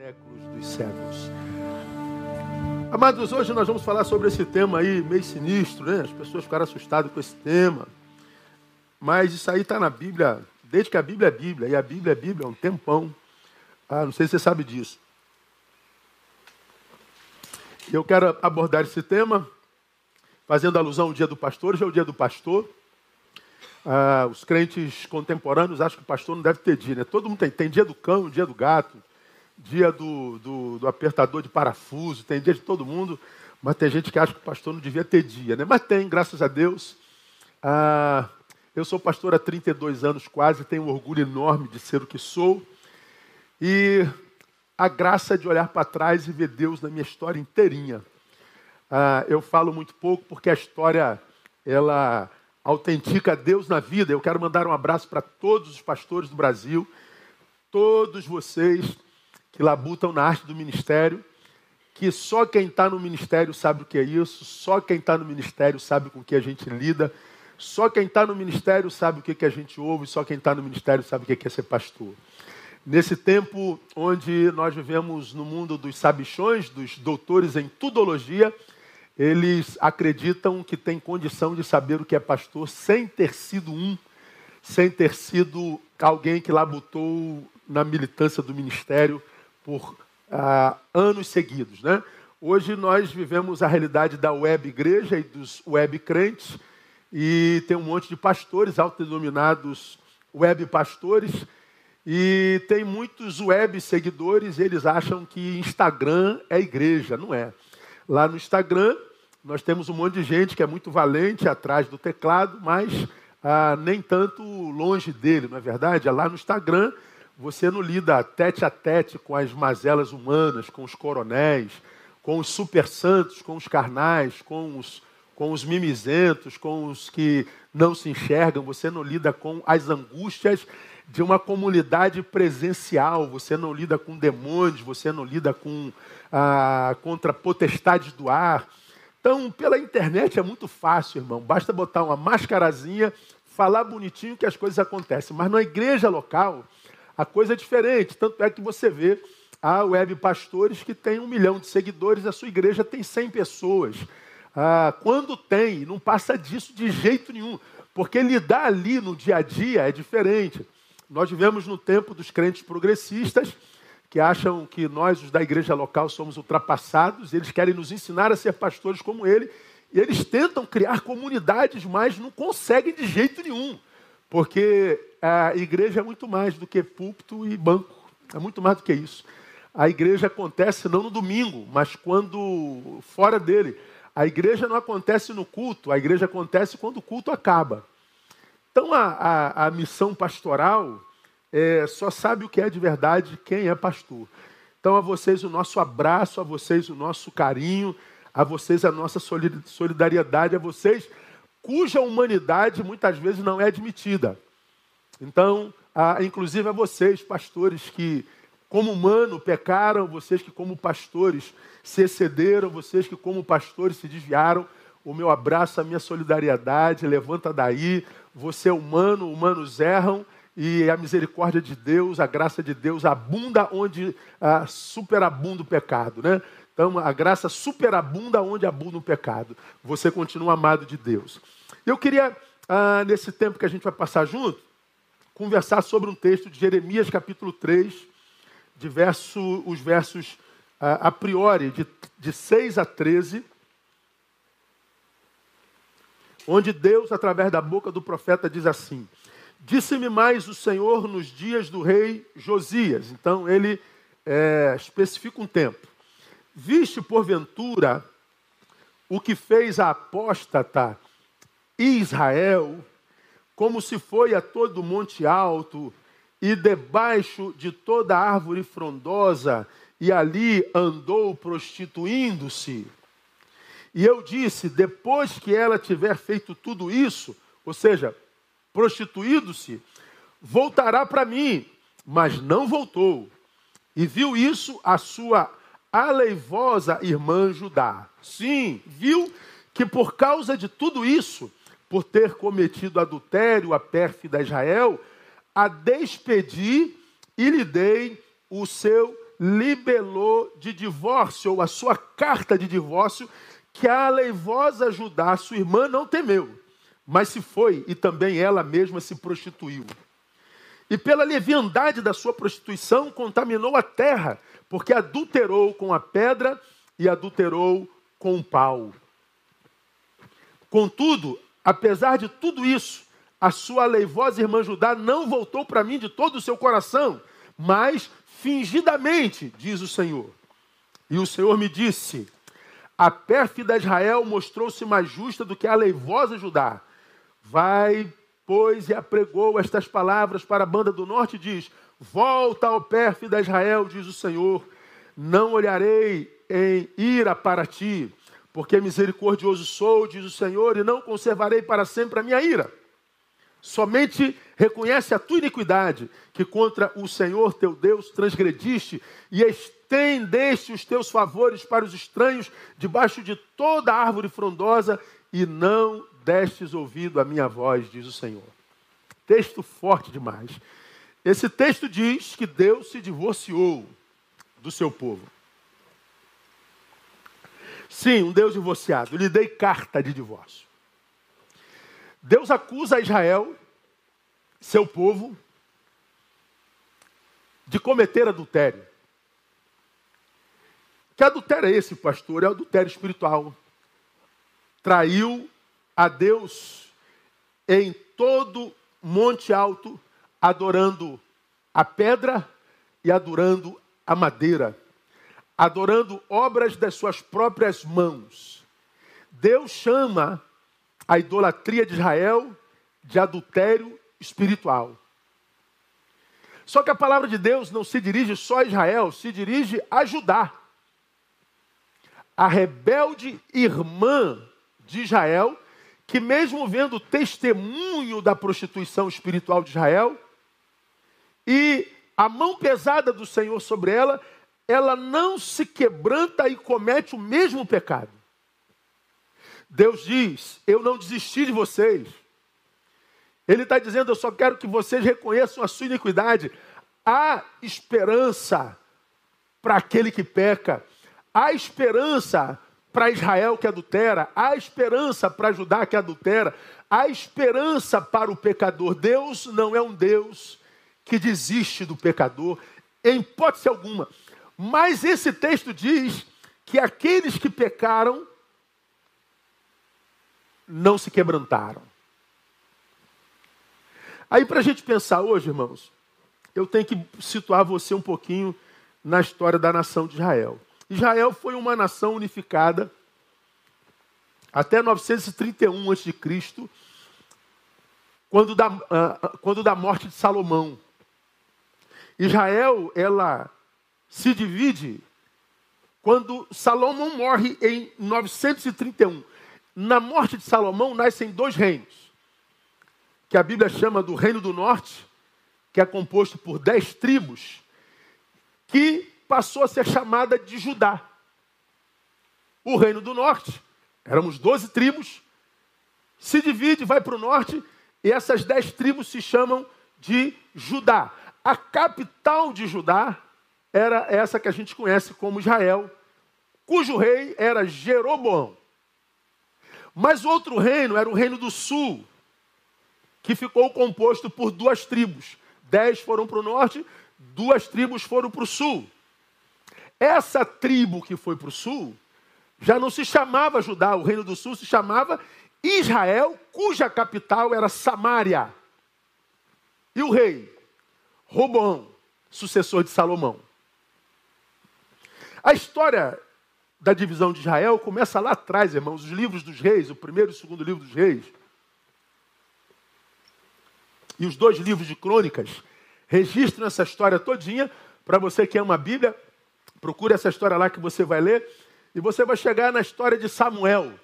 séculos dos séculos. Amados, hoje nós vamos falar sobre esse tema aí, meio sinistro, né? As pessoas ficaram assustadas com esse tema. Mas isso aí está na Bíblia, desde que a Bíblia é Bíblia, e a Bíblia é Bíblia há um tempão. Ah, não sei se você sabe disso. Eu quero abordar esse tema, fazendo alusão ao dia do pastor, hoje é o dia do pastor. Ah, os crentes contemporâneos acham que o pastor não deve ter dia, né? Todo mundo tem. Tem dia do cão, dia do gato, dia do, do, do, apertador de parafuso, tem dia de todo mundo, mas tem gente que acha que o pastor não devia ter dia, né? Mas tem, graças a Deus. Ah, eu sou pastor há 32 anos quase, tenho um orgulho enorme de ser o que sou. E a graça de olhar para trás e ver Deus na minha história inteirinha. Ah, eu falo muito pouco porque a história, ela autentica Deus na vida. Eu quero mandar um abraço para todos os pastores do Brasil, todos vocês que labutam na arte do ministério, que só quem está no ministério sabe o que é isso, só quem está no ministério sabe com o que a gente lida, só quem está no ministério sabe o que, que a gente ouve, só quem está no ministério sabe o que é ser pastor. Nesse tempo onde nós vivemos no mundo dos sabichões, dos doutores em tudologia, eles acreditam que tem condição de saber o que é pastor sem ter sido um, sem ter sido alguém que labutou na militância do ministério por ah, anos seguidos. Né? Hoje nós vivemos a realidade da web igreja e dos web crentes, e tem um monte de pastores autodenominados web pastores, e tem muitos web seguidores, eles acham que Instagram é igreja, não é. Lá no Instagram, nós temos um monte de gente que é muito valente atrás do teclado, mas ah, nem tanto longe dele, não é verdade? É lá no Instagram, você não lida tete a tete com as mazelas humanas, com os coronéis, com os super santos, com os carnais, com os, com os mimizentos, com os que não se enxergam. Você não lida com as angústias de uma comunidade presencial. Você não lida com demônios, você não lida com ah, contra potestades do ar. Então, pela internet é muito fácil, irmão. Basta botar uma mascarazinha, falar bonitinho que as coisas acontecem. Mas na igreja local, a coisa é diferente. Tanto é que você vê há web pastores que têm um milhão de seguidores, a sua igreja tem 100 pessoas. Ah, quando tem, não passa disso de jeito nenhum, porque lidar ali no dia a dia é diferente. Nós vivemos no tempo dos crentes progressistas que acham que nós, os da igreja local, somos ultrapassados, eles querem nos ensinar a ser pastores como ele, e eles tentam criar comunidades, mas não conseguem de jeito nenhum. Porque a igreja é muito mais do que púlpito e banco. É muito mais do que isso. A igreja acontece não no domingo, mas quando fora dele. A igreja não acontece no culto, a igreja acontece quando o culto acaba. Então a, a, a missão pastoral é, só sabe o que é de verdade quem é pastor. Então a vocês o nosso abraço, a vocês o nosso carinho, a vocês a nossa solidariedade, a vocês cuja humanidade muitas vezes não é admitida. Então, inclusive a vocês, pastores, que como humano pecaram, vocês que como pastores se excederam, vocês que como pastores se desviaram, o meu abraço, a minha solidariedade, levanta daí, você é humano, humanos erram, e a misericórdia de Deus, a graça de Deus abunda onde ah, superabunda o pecado, né? Então, a graça superabunda onde abunda o pecado. Você continua amado de Deus. Eu queria, ah, nesse tempo que a gente vai passar junto, conversar sobre um texto de Jeremias, capítulo 3, de verso, os versos ah, a priori, de, de 6 a 13, onde Deus, através da boca do profeta, diz assim: Disse-me mais o Senhor nos dias do rei Josias. Então, ele é, especifica um tempo. Viste, porventura, o que fez a apóstata Israel, como se foi a todo monte alto e debaixo de toda árvore frondosa, e ali andou prostituindo-se. E eu disse: depois que ela tiver feito tudo isso, ou seja, prostituído-se, voltará para mim, mas não voltou. E viu isso a sua aleivosa irmã Judá. Sim, viu que por causa de tudo isso, por ter cometido adultério a pérfida Israel, a despedi e lhe dei o seu libelou de divórcio, ou a sua carta de divórcio, que a aleivosa Judá, sua irmã, não temeu, mas se foi e também ela mesma se prostituiu. E pela leviandade da sua prostituição, contaminou a terra, porque adulterou com a pedra e adulterou com o pau. Contudo, apesar de tudo isso, a sua aleivosa irmã Judá não voltou para mim de todo o seu coração, mas fingidamente, diz o Senhor. E o Senhor me disse: A pérfida Israel mostrou-se mais justa do que a aleivosa Judá. Vai, pois, e apregou estas palavras para a banda do norte diz: Volta ao pérfida Israel, diz o Senhor. Não olharei em ira para ti, porque misericordioso sou, diz o Senhor, e não conservarei para sempre a minha ira. Somente reconhece a tua iniquidade, que contra o Senhor teu Deus transgrediste e estendeste os teus favores para os estranhos debaixo de toda árvore frondosa e não destes ouvido à minha voz, diz o Senhor. Texto forte demais. Esse texto diz que Deus se divorciou do seu povo. Sim, um Deus divorciado. lhe dei carta de divórcio. Deus acusa Israel, seu povo, de cometer adultério. Que adultério é esse, pastor? É adultério espiritual. Traiu a Deus em todo monte alto, adorando a pedra e adorando a madeira, adorando obras das suas próprias mãos. Deus chama a idolatria de Israel de adultério espiritual. Só que a palavra de Deus não se dirige só a Israel, se dirige a Judá. A rebelde irmã de Israel, que mesmo vendo testemunho da prostituição espiritual de Israel e a mão pesada do Senhor sobre ela, ela não se quebranta e comete o mesmo pecado. Deus diz: Eu não desisti de vocês. Ele está dizendo: Eu só quero que vocês reconheçam a sua iniquidade. Há esperança para aquele que peca, há esperança para Israel que adultera, há esperança para Judá que adultera, há esperança para o pecador. Deus não é um Deus que desiste do pecador, em hipótese alguma. Mas esse texto diz que aqueles que pecaram não se quebrantaram. Aí, para a gente pensar hoje, irmãos, eu tenho que situar você um pouquinho na história da nação de Israel. Israel foi uma nação unificada até 931 a.C., quando da, uh, quando da morte de Salomão. Israel, ela se divide quando Salomão morre em 931 na morte de Salomão nascem dois reinos, que a Bíblia chama do Reino do Norte, que é composto por dez tribos, que passou a ser chamada de Judá. O Reino do Norte, éramos doze tribos, se divide, vai para o norte, e essas dez tribos se chamam de Judá. A capital de Judá era essa que a gente conhece como Israel, cujo rei era Jeroboão. Mas outro reino era o reino do sul, que ficou composto por duas tribos. Dez foram para o norte, duas tribos foram para o sul. Essa tribo que foi para o sul já não se chamava Judá, o reino do sul se chamava Israel, cuja capital era Samaria. E o rei? Roboão, sucessor de Salomão. A história da divisão de Israel começa lá atrás, irmãos, os livros dos reis, o primeiro e o segundo livro dos reis. E os dois livros de crônicas registram essa história todinha. Para você que ama a Bíblia, procure essa história lá que você vai ler. E você vai chegar na história de Samuel.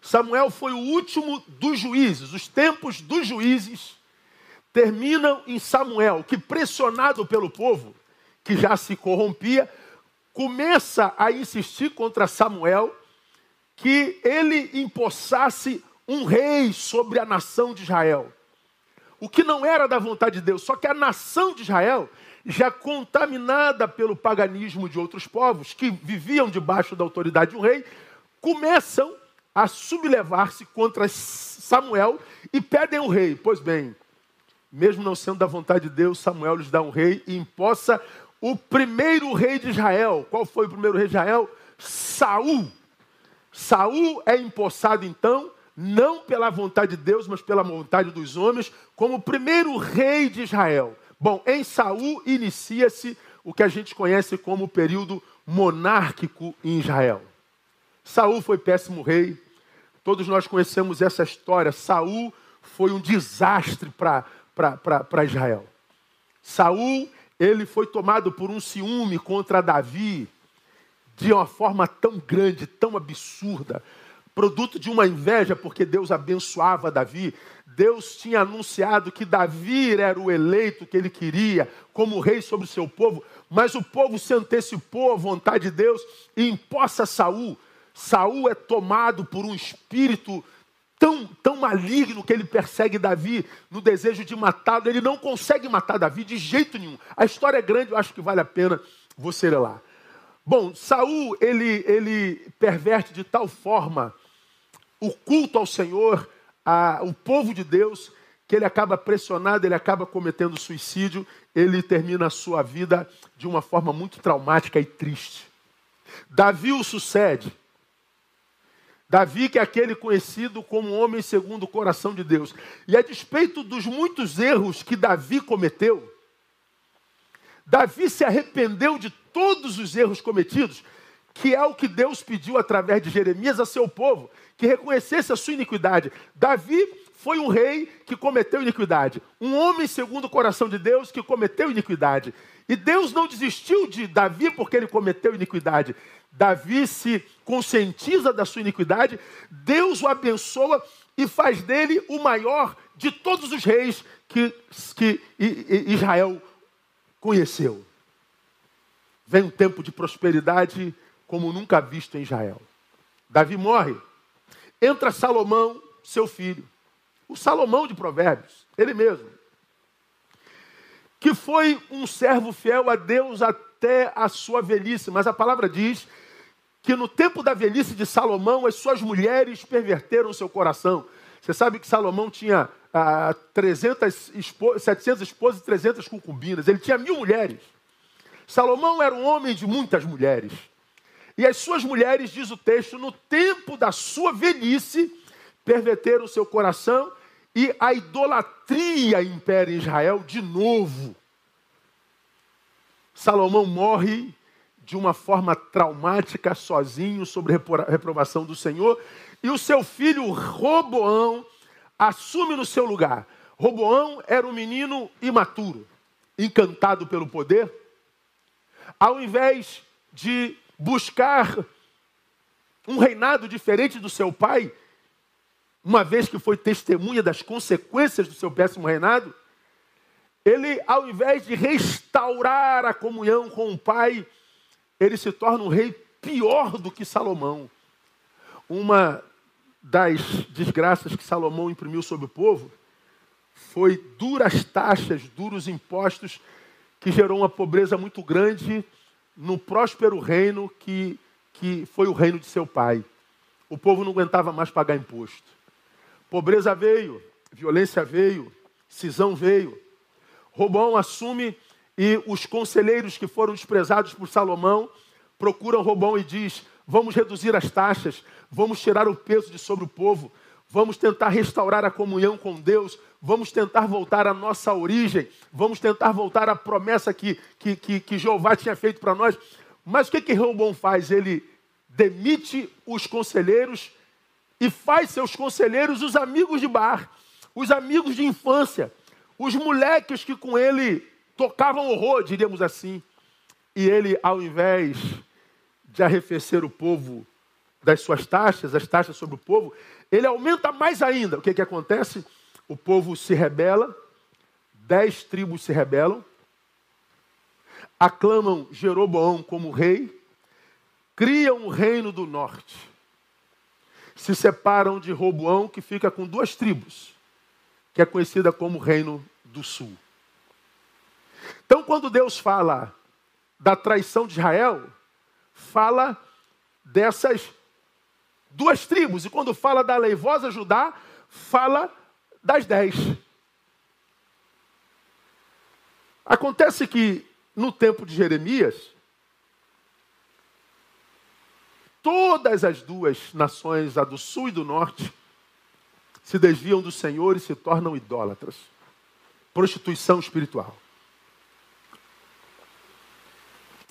Samuel foi o último dos juízes. Os tempos dos juízes terminam em Samuel, que pressionado pelo povo, que já se corrompia, começa a insistir contra Samuel que ele empossasse um rei sobre a nação de Israel. O que não era da vontade de Deus, só que a nação de Israel já contaminada pelo paganismo de outros povos que viviam debaixo da autoridade de um rei, começam a sublevar-se contra Samuel e pedem um rei. Pois bem, mesmo não sendo da vontade de Deus, Samuel lhes dá um rei e imposta o primeiro rei de Israel. Qual foi o primeiro rei de Israel? Saul. Saul é empossado então, não pela vontade de Deus, mas pela vontade dos homens, como o primeiro rei de Israel. Bom, em Saul inicia-se o que a gente conhece como o período monárquico em Israel. Saul foi péssimo rei. Todos nós conhecemos essa história. Saul foi um desastre para Israel. Saul, ele foi tomado por um ciúme contra Davi de uma forma tão grande, tão absurda, produto de uma inveja, porque Deus abençoava Davi. Deus tinha anunciado que Davi era o eleito que ele queria como rei sobre o seu povo, mas o povo se antecipou à vontade de Deus e imposta Saul. Saul é tomado por um espírito tão, tão maligno que ele persegue Davi no desejo de matá-lo. Ele não consegue matar Davi de jeito nenhum. A história é grande, eu acho que vale a pena você ler lá. Bom, Saul ele, ele perverte de tal forma o culto ao Senhor, a, o povo de Deus, que ele acaba pressionado, ele acaba cometendo suicídio, ele termina a sua vida de uma forma muito traumática e triste. Davi o sucede. Davi, que é aquele conhecido como homem segundo o coração de Deus. E a despeito dos muitos erros que Davi cometeu, Davi se arrependeu de todos os erros cometidos, que é o que Deus pediu através de Jeremias a seu povo, que reconhecesse a sua iniquidade. Davi foi um rei que cometeu iniquidade, um homem segundo o coração de Deus que cometeu iniquidade. E Deus não desistiu de Davi porque ele cometeu iniquidade. Davi se conscientiza da sua iniquidade, Deus o abençoa e faz dele o maior de todos os reis que, que Israel conheceu. Vem um tempo de prosperidade como nunca visto em Israel. Davi morre. Entra Salomão, seu filho. O Salomão de Provérbios, ele mesmo. Que foi um servo fiel a Deus até a sua velhice. Mas a palavra diz que no tempo da velhice de Salomão, as suas mulheres perverteram o seu coração. Você sabe que Salomão tinha ah, 300 espo 700 esposas e 300 concubinas. Ele tinha mil mulheres. Salomão era um homem de muitas mulheres. E as suas mulheres, diz o texto, no tempo da sua velhice, perverteram o seu coração e a idolatria impera em Israel de novo. Salomão morre de uma forma traumática, sozinho, sobre reprovação do Senhor, e o seu filho Roboão assume no seu lugar. Roboão era um menino imaturo, encantado pelo poder. Ao invés de buscar um reinado diferente do seu pai, uma vez que foi testemunha das consequências do seu péssimo reinado, ele, ao invés de restaurar a comunhão com o pai, ele se torna um rei pior do que Salomão. Uma das desgraças que Salomão imprimiu sobre o povo foi duras taxas, duros impostos, que gerou uma pobreza muito grande no próspero reino que, que foi o reino de seu pai. O povo não aguentava mais pagar imposto. Pobreza veio, violência veio, cisão veio. Robão assume e os conselheiros que foram desprezados por Salomão procuram Robão e diz: Vamos reduzir as taxas, vamos tirar o peso de sobre o povo, vamos tentar restaurar a comunhão com Deus, vamos tentar voltar à nossa origem, vamos tentar voltar à promessa que, que, que, que Jeová tinha feito para nós. Mas o que, que Robão faz? Ele demite os conselheiros e faz seus conselheiros os amigos de bar, os amigos de infância, os moleques que com ele tocavam horror, diríamos assim. E ele, ao invés de arrefecer o povo das suas taxas, as taxas sobre o povo, ele aumenta mais ainda. O que, que acontece? O povo se rebela, dez tribos se rebelam, aclamam Jeroboão como rei, criam o reino do norte, se separam de Roboão, que fica com duas tribos, que é conhecida como reino do sul. Então, quando Deus fala da traição de Israel, fala dessas duas tribos. E quando fala da leivosa Judá, fala das dez. Acontece que no tempo de Jeremias, todas as duas nações, a do sul e do norte, se desviam do Senhor e se tornam idólatras. Prostituição espiritual.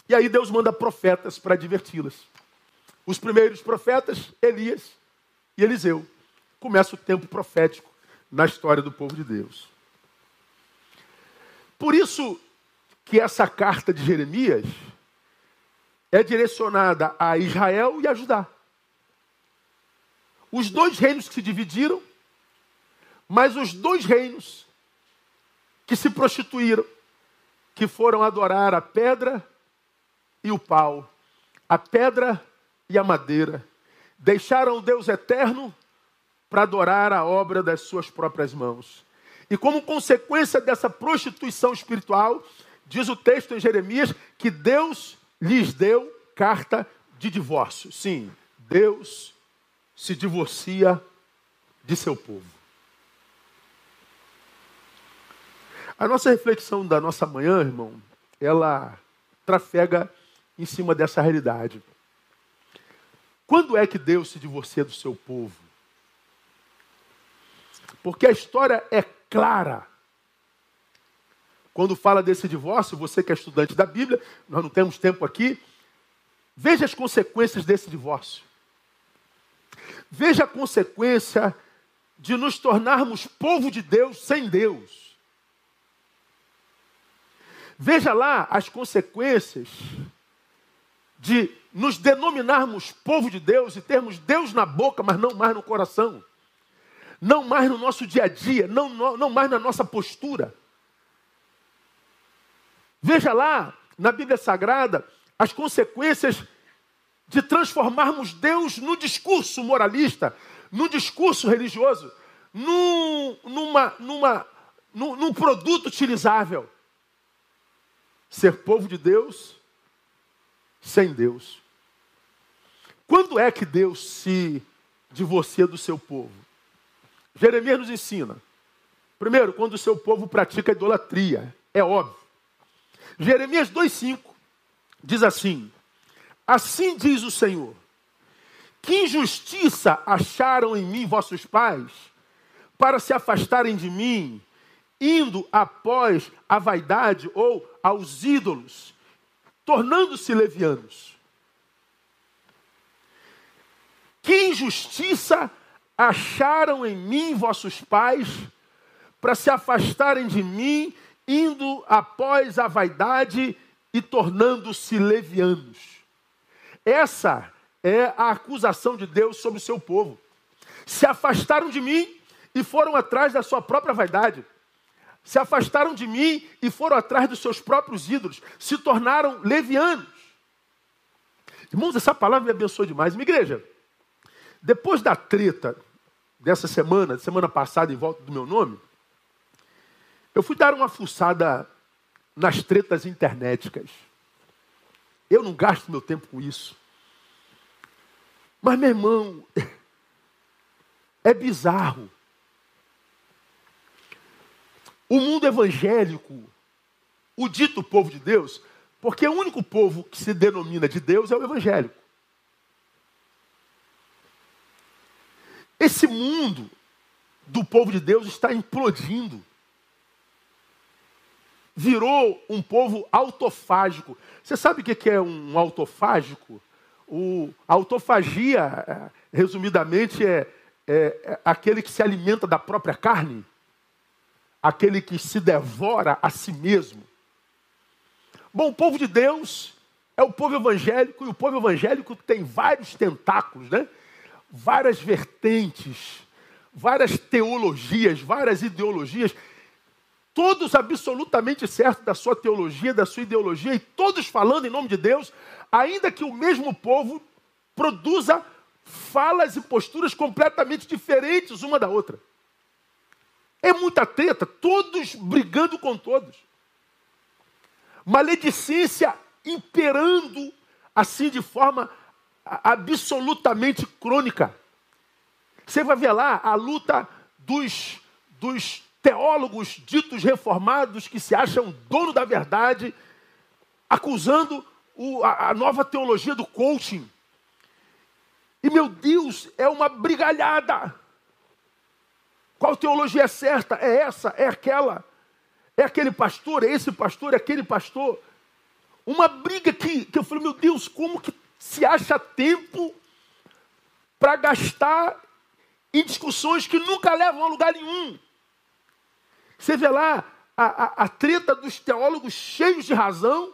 E aí Deus manda profetas para adverti-las. Os primeiros profetas, Elias e Eliseu. Começa o tempo profético na história do povo de Deus. Por isso que essa carta de Jeremias é direcionada a Israel e a Judá. Os dois reinos que se dividiram, mas os dois reinos que se prostituíram, que foram adorar a pedra e o pau, a pedra e a madeira, deixaram o Deus eterno para adorar a obra das suas próprias mãos. E como consequência dessa prostituição espiritual, diz o texto em Jeremias que Deus lhes deu carta de divórcio. Sim, Deus se divorcia de seu povo. A nossa reflexão da nossa manhã, irmão, ela trafega em cima dessa realidade. Quando é que Deus se divorcia do seu povo? Porque a história é clara. Quando fala desse divórcio, você que é estudante da Bíblia, nós não temos tempo aqui, veja as consequências desse divórcio. Veja a consequência de nos tornarmos povo de Deus sem Deus. Veja lá as consequências de nos denominarmos povo de Deus e termos Deus na boca, mas não mais no coração. Não mais no nosso dia a dia, não, não mais na nossa postura. Veja lá, na Bíblia Sagrada, as consequências de transformarmos Deus no discurso moralista, no discurso religioso, num, numa, numa, num, num produto utilizável. Ser povo de Deus sem Deus. Quando é que Deus se divorcia do seu povo? Jeremias nos ensina. Primeiro, quando o seu povo pratica idolatria. É óbvio. Jeremias 2,5 diz assim: Assim diz o Senhor: Que injustiça acharam em mim vossos pais, para se afastarem de mim, indo após a vaidade ou aos ídolos tornando-se levianos. Que injustiça acharam em mim vossos pais para se afastarem de mim, indo após a vaidade e tornando-se levianos. Essa é a acusação de Deus sobre o seu povo. Se afastaram de mim e foram atrás da sua própria vaidade se afastaram de mim e foram atrás dos seus próprios ídolos, se tornaram levianos. Irmãos, essa palavra me abençoou demais. Minha igreja, depois da treta dessa semana, semana passada, em volta do meu nome, eu fui dar uma fuçada nas tretas internéticas. Eu não gasto meu tempo com isso. Mas, meu irmão, é bizarro. O mundo evangélico, o dito povo de Deus, porque o único povo que se denomina de Deus é o evangélico. Esse mundo do povo de Deus está implodindo. Virou um povo autofágico. Você sabe o que é um autofágico? O, a autofagia, é, resumidamente, é, é, é aquele que se alimenta da própria carne aquele que se devora a si mesmo. Bom, o povo de Deus é o povo evangélico, e o povo evangélico tem vários tentáculos, né? várias vertentes, várias teologias, várias ideologias, todos absolutamente certos da sua teologia, da sua ideologia, e todos falando em nome de Deus, ainda que o mesmo povo produza falas e posturas completamente diferentes uma da outra. É muita treta, todos brigando com todos. maledicência imperando assim de forma absolutamente crônica. Você vai ver lá a luta dos, dos teólogos ditos reformados que se acham dono da verdade, acusando o, a, a nova teologia do coaching. E meu Deus, é uma brigalhada. Qual teologia é certa? É essa, é aquela. É aquele pastor, é esse pastor, é aquele pastor. Uma briga que, que eu falei, meu Deus, como que se acha tempo para gastar em discussões que nunca levam a lugar nenhum? Você vê lá a, a, a treta dos teólogos cheios de razão,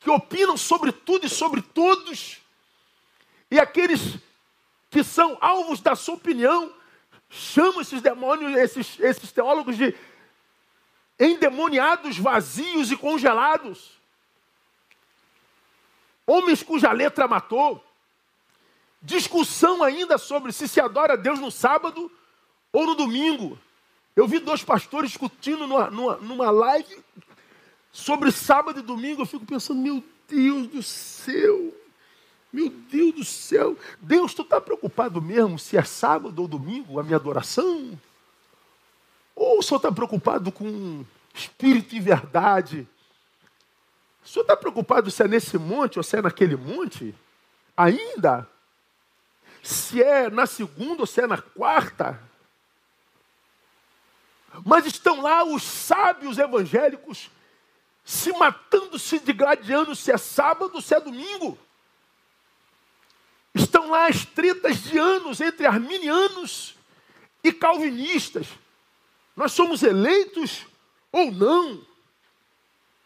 que opinam sobre tudo e sobre todos, e aqueles que são alvos da sua opinião, chamam esses demônios, esses, esses teólogos de endemoniados, vazios e congelados. Homens cuja letra matou. Discussão ainda sobre se se adora a Deus no sábado ou no domingo. Eu vi dois pastores discutindo numa, numa, numa live sobre sábado e domingo. Eu fico pensando, meu Deus do céu. Meu Deus do céu, Deus, tu está preocupado mesmo se é sábado ou domingo a minha adoração? Ou o senhor está preocupado com espírito e verdade? O senhor está preocupado se é nesse monte ou se é naquele monte? Ainda? Se é na segunda ou se é na quarta? Mas estão lá os sábios evangélicos se matando, se degladiando se é sábado se é domingo. Estão lá as tretas de anos entre arminianos e calvinistas. Nós somos eleitos ou não?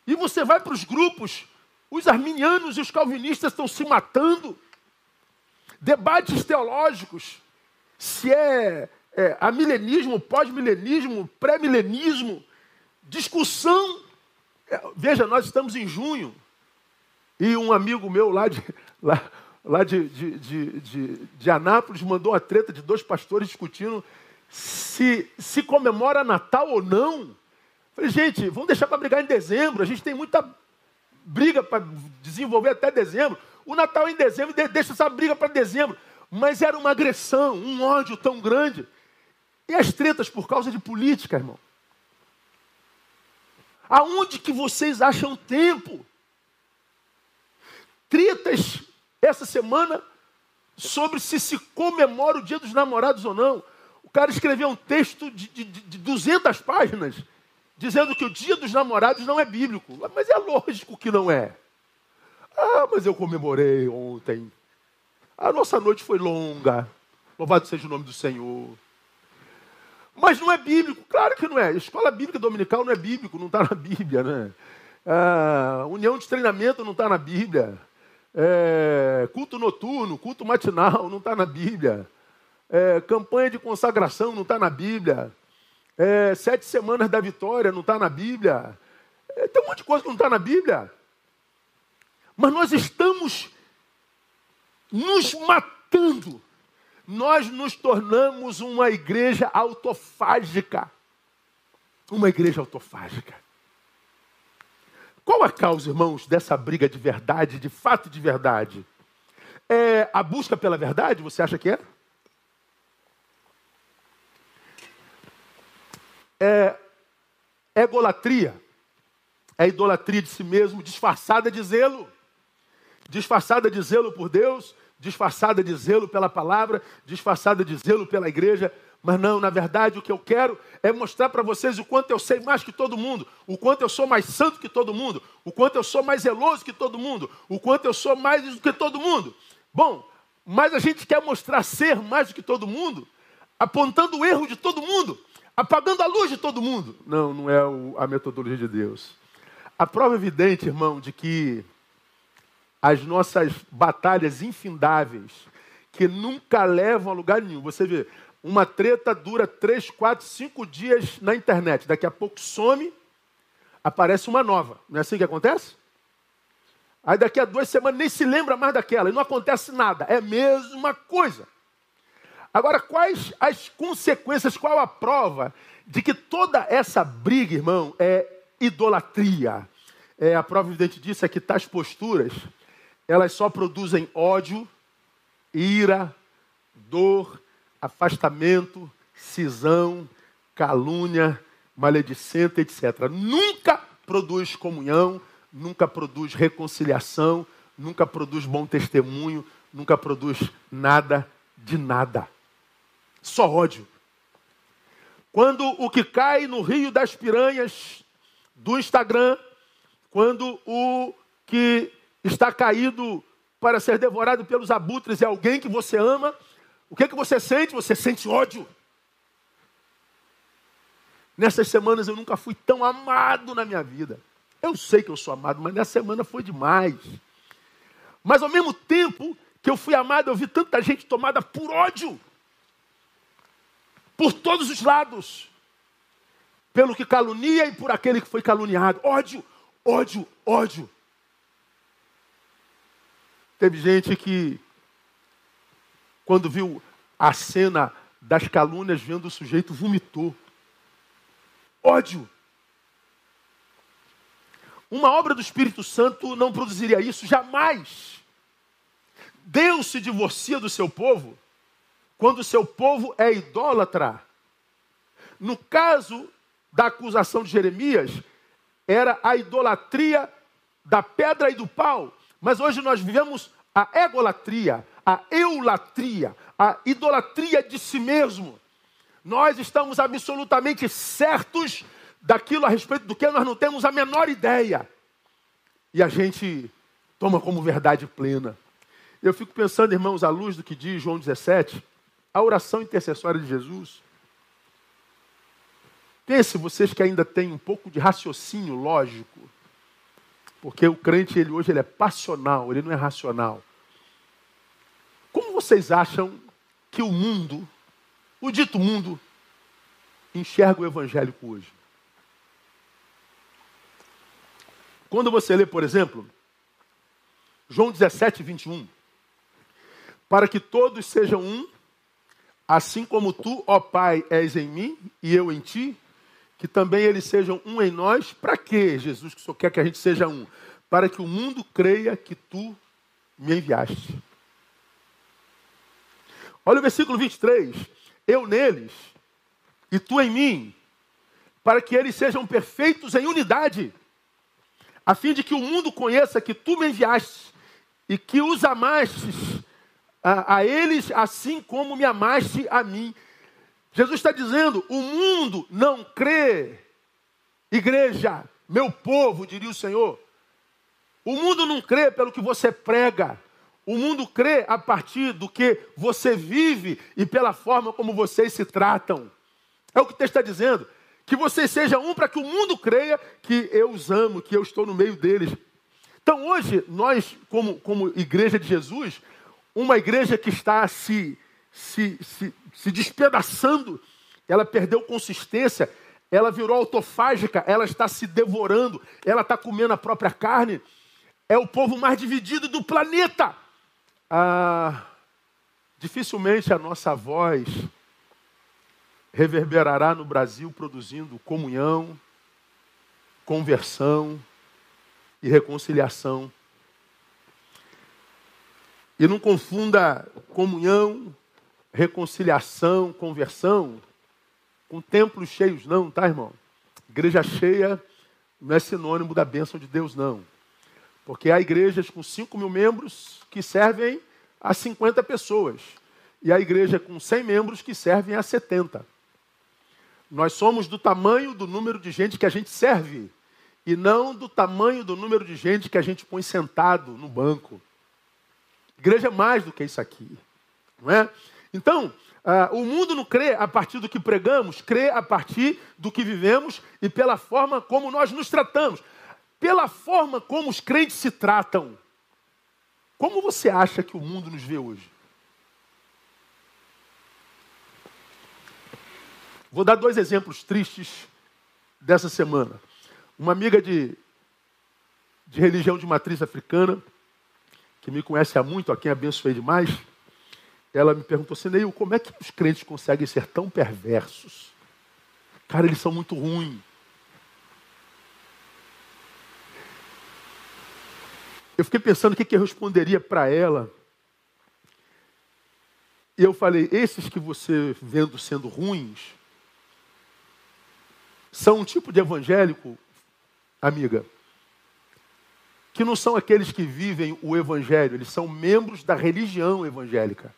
E você vai para os grupos, os arminianos e os calvinistas estão se matando. Debates teológicos, se é, é amilenismo, pós-milenismo, pré-milenismo, discussão. É, veja, nós estamos em junho e um amigo meu lá de, lá, lá de, de, de, de, de Anápolis mandou uma treta de dois pastores discutindo se, se comemora Natal ou não. Falei, gente, vamos deixar para brigar em dezembro. A gente tem muita briga para desenvolver até dezembro. O Natal é em dezembro, deixa essa briga para dezembro. Mas era uma agressão, um ódio tão grande. E as tretas por causa de política, irmão? Aonde que vocês acham tempo? Tretas essa semana sobre se se comemora o dia dos namorados ou não. O cara escreveu um texto de, de, de 200 páginas dizendo que o dia dos namorados não é bíblico. Mas é lógico que não é. Ah, mas eu comemorei ontem. A nossa noite foi longa. Louvado seja o nome do Senhor. Mas não é bíblico. Claro que não é. Escola bíblica dominical não é bíblico, não está na Bíblia, né? Ah, união de treinamento não está na Bíblia. É, culto noturno, culto matinal, não está na Bíblia. É, campanha de consagração não está na Bíblia. É, sete semanas da vitória não está na Bíblia. É, tem um monte de coisa que não está na Bíblia. Mas nós estamos nos matando. Nós nos tornamos uma igreja autofágica. Uma igreja autofágica. Qual a causa, irmãos, dessa briga de verdade, de fato de verdade? É a busca pela verdade? Você acha que é? É egolatria. É idolatria de si mesmo, disfarçada de zelo. Disfarçada de zelo por Deus, disfarçada de zelo pela palavra, disfarçada de zelo pela igreja, mas não, na verdade, o que eu quero é mostrar para vocês o quanto eu sei mais que todo mundo, o quanto eu sou mais santo que todo mundo, o quanto eu sou mais zeloso que todo mundo, o quanto eu sou mais do que todo mundo. Bom, mas a gente quer mostrar ser mais do que todo mundo, apontando o erro de todo mundo, apagando a luz de todo mundo. Não, não é a metodologia de Deus. A prova evidente, irmão, de que as nossas batalhas infindáveis, que nunca levam a lugar nenhum. Você vê, uma treta dura três, quatro, cinco dias na internet. Daqui a pouco some, aparece uma nova. Não é assim que acontece? Aí daqui a duas semanas nem se lembra mais daquela e não acontece nada. É a mesma coisa. Agora, quais as consequências, qual a prova de que toda essa briga, irmão, é idolatria? é, a prova evidente disso é que tais posturas, elas só produzem ódio, ira, dor, afastamento, cisão, calúnia, maledicência, etc. Nunca produz comunhão, nunca produz reconciliação, nunca produz bom testemunho, nunca produz nada de nada. Só ódio. Quando o que cai no rio das piranhas do Instagram, quando o que está caído para ser devorado pelos abutres é alguém que você ama, o que, é que você sente? Você sente ódio. Nessas semanas eu nunca fui tão amado na minha vida. Eu sei que eu sou amado, mas nessa semana foi demais. Mas ao mesmo tempo que eu fui amado, eu vi tanta gente tomada por ódio. Por todos os lados. Pelo que calunia e por aquele que foi caluniado. Ódio, ódio, ódio. Teve gente que, quando viu a cena das calúnias, vendo o sujeito, vomitou. Ódio. Uma obra do Espírito Santo não produziria isso jamais. Deus se divorcia do seu povo quando o seu povo é idólatra. No caso da acusação de Jeremias, era a idolatria da pedra e do pau. Mas hoje nós vivemos a egolatria, a eulatria, a idolatria de si mesmo. Nós estamos absolutamente certos daquilo a respeito do que nós não temos a menor ideia. E a gente toma como verdade plena. Eu fico pensando, irmãos, à luz do que diz João 17, a oração intercessória de Jesus. Pense vocês que ainda têm um pouco de raciocínio lógico. Porque o crente, ele hoje, ele é passional, ele não é racional. Como vocês acham que o mundo, o dito mundo, enxerga o evangélico hoje? Quando você lê, por exemplo, João 17, 21. Para que todos sejam um, assim como tu, ó Pai, és em mim e eu em ti, que também eles sejam um em nós. Para quê, Jesus, que Senhor quer que a gente seja um? Para que o mundo creia que tu me enviaste. Olha o versículo 23. Eu neles e tu em mim, para que eles sejam perfeitos em unidade, a fim de que o mundo conheça que tu me enviaste e que os amastes a, a eles assim como me amaste a mim. Jesus está dizendo: o mundo não crê. Igreja, meu povo, diria o Senhor. O mundo não crê pelo que você prega. O mundo crê a partir do que você vive e pela forma como vocês se tratam. É o que o texto está dizendo. Que vocês sejam um para que o mundo creia que eu os amo, que eu estou no meio deles. Então hoje, nós, como, como igreja de Jesus, uma igreja que está se se, se, se despedaçando, ela perdeu consistência, ela virou autofágica, ela está se devorando, ela está comendo a própria carne. É o povo mais dividido do planeta. Ah, dificilmente a nossa voz reverberará no Brasil produzindo comunhão, conversão e reconciliação. E não confunda comunhão, reconciliação, conversão, com templos cheios, não, tá, irmão? Igreja cheia não é sinônimo da bênção de Deus, não. Porque há igrejas com 5 mil membros que servem a 50 pessoas. E há igreja com 100 membros que servem a 70. Nós somos do tamanho do número de gente que a gente serve. E não do tamanho do número de gente que a gente põe sentado no banco. Igreja é mais do que isso aqui. Não é? Então, uh, o mundo não crê a partir do que pregamos, crê a partir do que vivemos e pela forma como nós nos tratamos. Pela forma como os crentes se tratam. Como você acha que o mundo nos vê hoje? Vou dar dois exemplos tristes dessa semana. Uma amiga de, de religião de matriz africana, que me conhece há muito, a quem abençoei demais, ela me perguntou assim, Neil, como é que os crentes conseguem ser tão perversos? Cara, eles são muito ruins. Eu fiquei pensando o que, que eu responderia para ela. E eu falei: esses que você vendo sendo ruins, são um tipo de evangélico, amiga, que não são aqueles que vivem o evangelho, eles são membros da religião evangélica.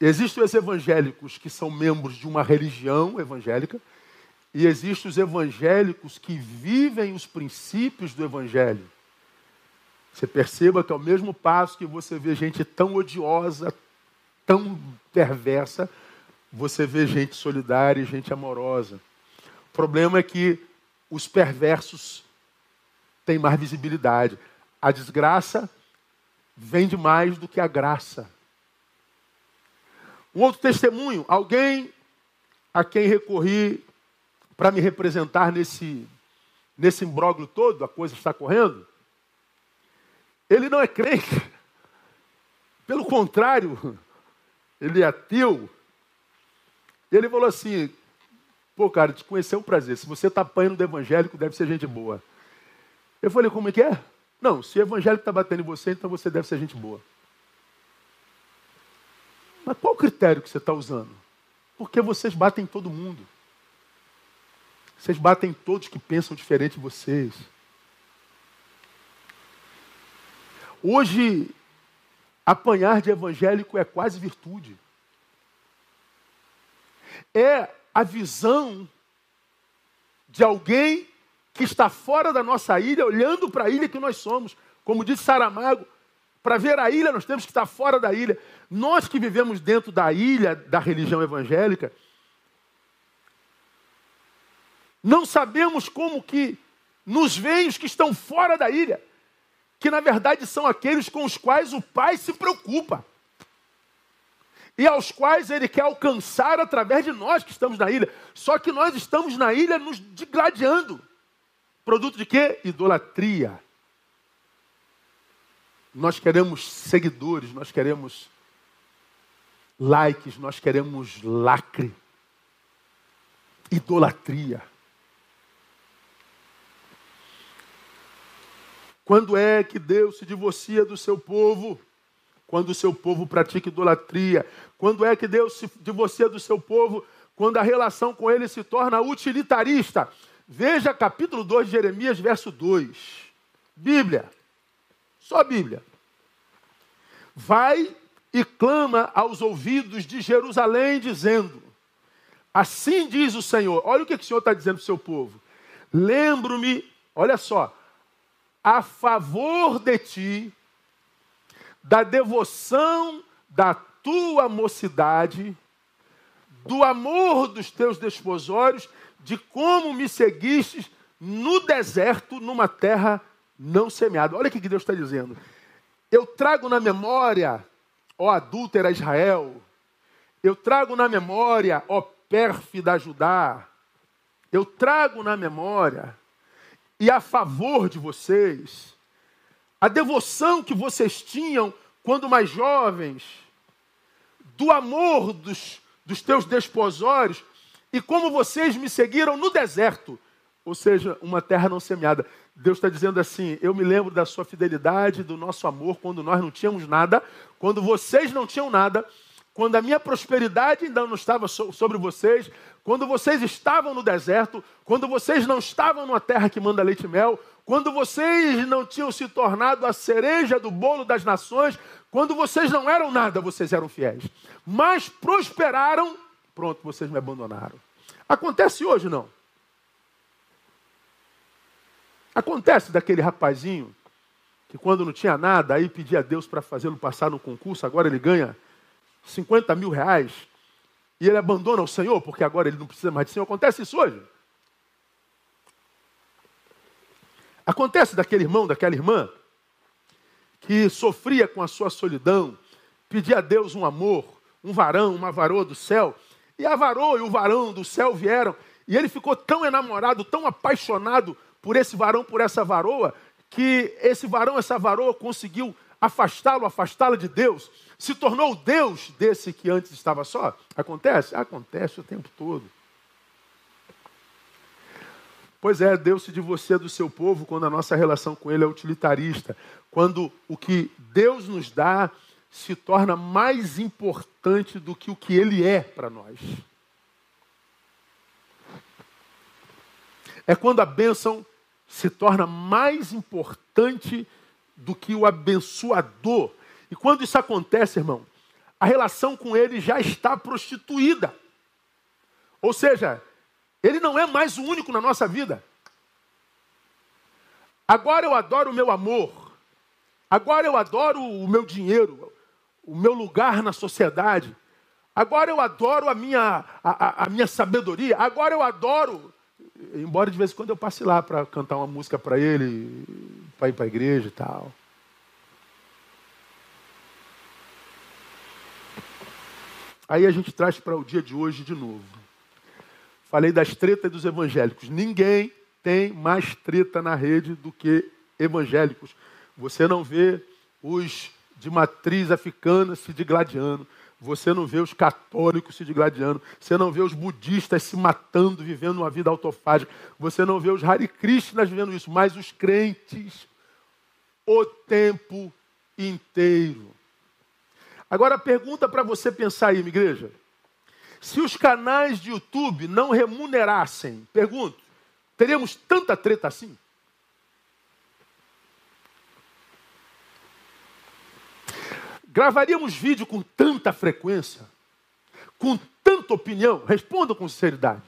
Existem os evangélicos que são membros de uma religião evangélica, e existem os evangélicos que vivem os princípios do evangelho. Você perceba que ao mesmo passo que você vê gente tão odiosa, tão perversa, você vê gente solidária e gente amorosa. O problema é que os perversos têm mais visibilidade. A desgraça vem de mais do que a graça. Um outro testemunho, alguém a quem recorri para me representar nesse, nesse imbróglio todo, a coisa está correndo, ele não é crente. Pelo contrário, ele é ateu. Ele falou assim: pô, cara, te conhecer é um prazer. Se você está apanhando do evangélico, deve ser gente boa. Eu falei: como é que é? Não, se o evangélico está batendo em você, então você deve ser gente boa. Mas qual o critério que você está usando? Porque vocês batem em todo mundo. Vocês batem em todos que pensam diferente de vocês. Hoje, apanhar de evangélico é quase virtude é a visão de alguém que está fora da nossa ilha, olhando para a ilha que nós somos. Como disse Saramago, para ver a ilha nós temos que estar fora da ilha. Nós que vivemos dentro da ilha da religião evangélica, não sabemos como que nos veem os que estão fora da ilha, que na verdade são aqueles com os quais o Pai se preocupa e aos quais ele quer alcançar através de nós que estamos na ilha. Só que nós estamos na ilha nos digladiando. Produto de quê? Idolatria. Nós queremos seguidores, nós queremos likes, nós queremos lacre. Idolatria. Quando é que Deus se divorcia do seu povo? quando o seu povo pratica idolatria. Quando é que Deus se divorcia do seu povo? Quando a relação com ele se torna utilitarista. Veja capítulo 2 de Jeremias, verso 2. Bíblia. Só Bíblia. Vai e clama aos ouvidos de Jerusalém, dizendo: Assim diz o Senhor. Olha o que o Senhor está dizendo para o seu povo. Lembro-me, olha só, a favor de ti da devoção da tua mocidade, do amor dos teus desposórios, de como me seguistes no deserto, numa terra não semeada. Olha o que Deus está dizendo. Eu trago na memória, ó adúltera Israel, eu trago na memória, ó pérfida Judá, eu trago na memória, e a favor de vocês, a devoção que vocês tinham quando mais jovens, do amor dos, dos teus desposórios, e como vocês me seguiram no deserto, ou seja, uma terra não semeada. Deus está dizendo assim: eu me lembro da sua fidelidade, do nosso amor, quando nós não tínhamos nada, quando vocês não tinham nada, quando a minha prosperidade ainda não estava sobre vocês, quando vocês estavam no deserto, quando vocês não estavam numa terra que manda leite e mel, quando vocês não tinham se tornado a cereja do bolo das nações, quando vocês não eram nada, vocês eram fiéis. Mas prosperaram, pronto, vocês me abandonaram. Acontece hoje não? Acontece daquele rapazinho que quando não tinha nada, aí pedia a Deus para fazê-lo passar no concurso, agora ele ganha 50 mil reais e ele abandona o Senhor porque agora ele não precisa mais de Senhor. Acontece isso hoje? Acontece daquele irmão, daquela irmã, que sofria com a sua solidão, pedia a Deus um amor, um varão, uma varoa do céu, e a varoa e o varão do céu vieram, e ele ficou tão enamorado, tão apaixonado por esse varão, por essa varoa, que esse varão, essa varoa conseguiu afastá-lo, afastá-la de Deus, se tornou Deus desse que antes estava só. Acontece? Acontece o tempo todo. Pois é, Deus se divorcia do seu povo quando a nossa relação com Ele é utilitarista. Quando o que Deus nos dá se torna mais importante do que o que Ele é para nós. É quando a bênção se torna mais importante do que o abençoador. E quando isso acontece, irmão, a relação com ele já está prostituída. Ou seja, ele não é mais o único na nossa vida. Agora eu adoro o meu amor. Agora eu adoro o meu dinheiro, o meu lugar na sociedade. Agora eu adoro a minha, a, a minha sabedoria. Agora eu adoro. Embora de vez em quando eu passe lá para cantar uma música para ele, para ir para a igreja e tal. Aí a gente traz para o dia de hoje de novo. Falei das tretas dos evangélicos. Ninguém tem mais treta na rede do que evangélicos. Você não vê os de matriz africana se digladiando. Você não vê os católicos se digladiando. Você não vê os budistas se matando, vivendo uma vida autofágica. Você não vê os Hare Krishnas vivendo isso. Mas os crentes, o tempo inteiro. Agora, pergunta para você pensar aí, minha igreja. Se os canais de YouTube não remunerassem, pergunto, teríamos tanta treta assim? Gravaríamos vídeo com tanta frequência? Com tanta opinião? Responda com sinceridade.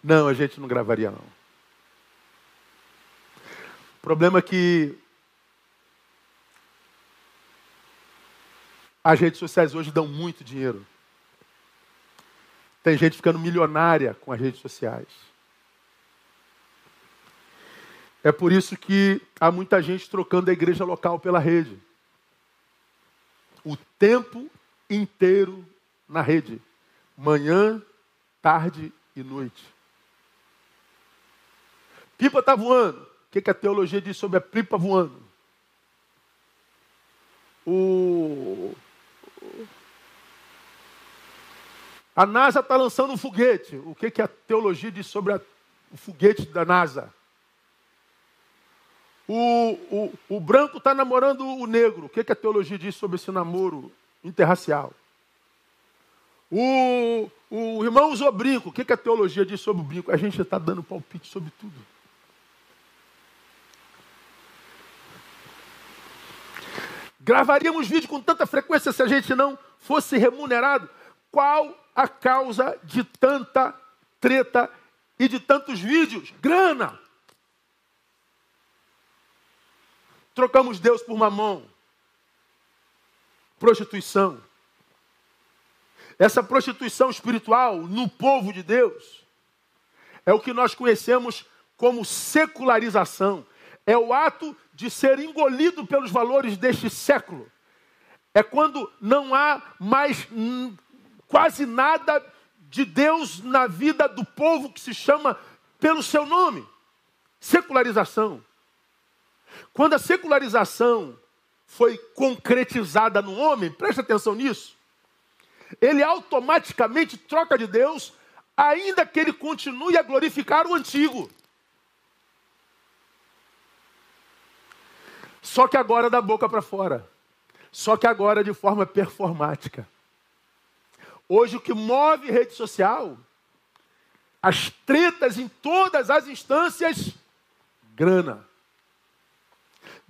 Não, a gente não gravaria não. O problema é que As redes sociais hoje dão muito dinheiro. Tem gente ficando milionária com as redes sociais. É por isso que há muita gente trocando a igreja local pela rede. O tempo inteiro na rede. Manhã, tarde e noite. Pipa está voando. O que, que a teologia diz sobre a pipa voando? O A NASA está lançando um foguete. O que, que a teologia diz sobre a, o foguete da NASA? O, o, o branco está namorando o negro. O que, que a teologia diz sobre esse namoro interracial? O, o irmão usou brinco. O que, que a teologia diz sobre o brinco? A gente está dando palpite sobre tudo. Gravaríamos vídeo com tanta frequência se a gente não fosse remunerado. Qual a causa de tanta treta e de tantos vídeos? Grana. Trocamos Deus por mamão. Prostituição. Essa prostituição espiritual no povo de Deus é o que nós conhecemos como secularização. É o ato de ser engolido pelos valores deste século. É quando não há mais quase nada de Deus na vida do povo que se chama pelo seu nome. Secularização. Quando a secularização foi concretizada no homem, preste atenção nisso, ele automaticamente troca de Deus, ainda que ele continue a glorificar o antigo. Só que agora da boca para fora. Só que agora de forma performática. Hoje o que move rede social, as tretas em todas as instâncias, grana.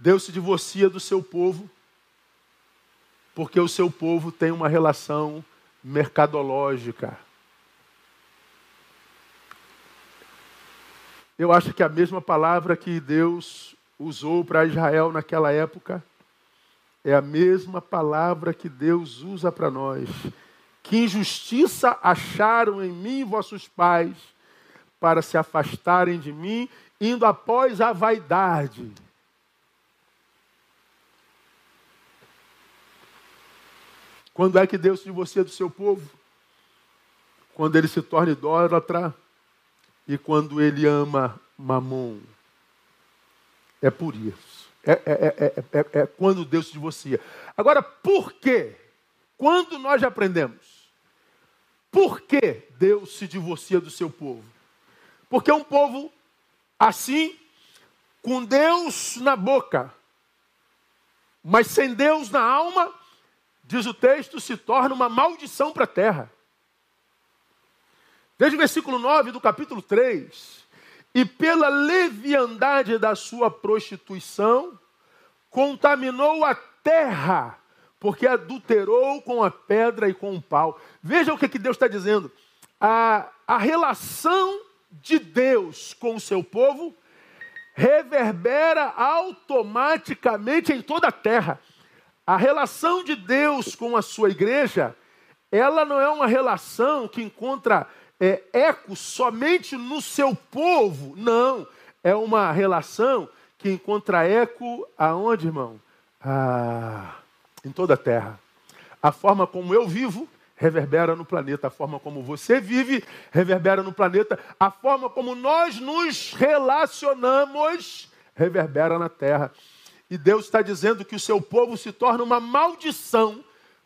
Deus se divorcia do seu povo, porque o seu povo tem uma relação mercadológica. Eu acho que a mesma palavra que Deus usou para Israel naquela época é a mesma palavra que Deus usa para nós. Que injustiça acharam em mim vossos pais para se afastarem de mim, indo após a vaidade. Quando é que Deus se divorcia do seu povo? Quando ele se torna idólatra e quando ele ama mamon. É por isso. É, é, é, é, quando Deus se divorcia. Agora, por quê? Quando nós aprendemos? Por que Deus se divorcia do seu povo? Porque é um povo assim, com Deus na boca, mas sem Deus na alma, diz o texto, se torna uma maldição para a terra. Veja o versículo 9 do capítulo 3. E pela leviandade da sua prostituição, contaminou a terra, porque adulterou com a pedra e com o pau. Veja o que, que Deus está dizendo. A, a relação de Deus com o seu povo reverbera automaticamente em toda a terra. A relação de Deus com a sua igreja, ela não é uma relação que encontra é, eco somente no seu povo, não. É uma relação que encontra eco aonde, irmão? Ah, em toda a terra. A forma como eu vivo reverbera no planeta. A forma como você vive reverbera no planeta. A forma como nós nos relacionamos reverbera na terra. E Deus está dizendo que o seu povo se torna uma maldição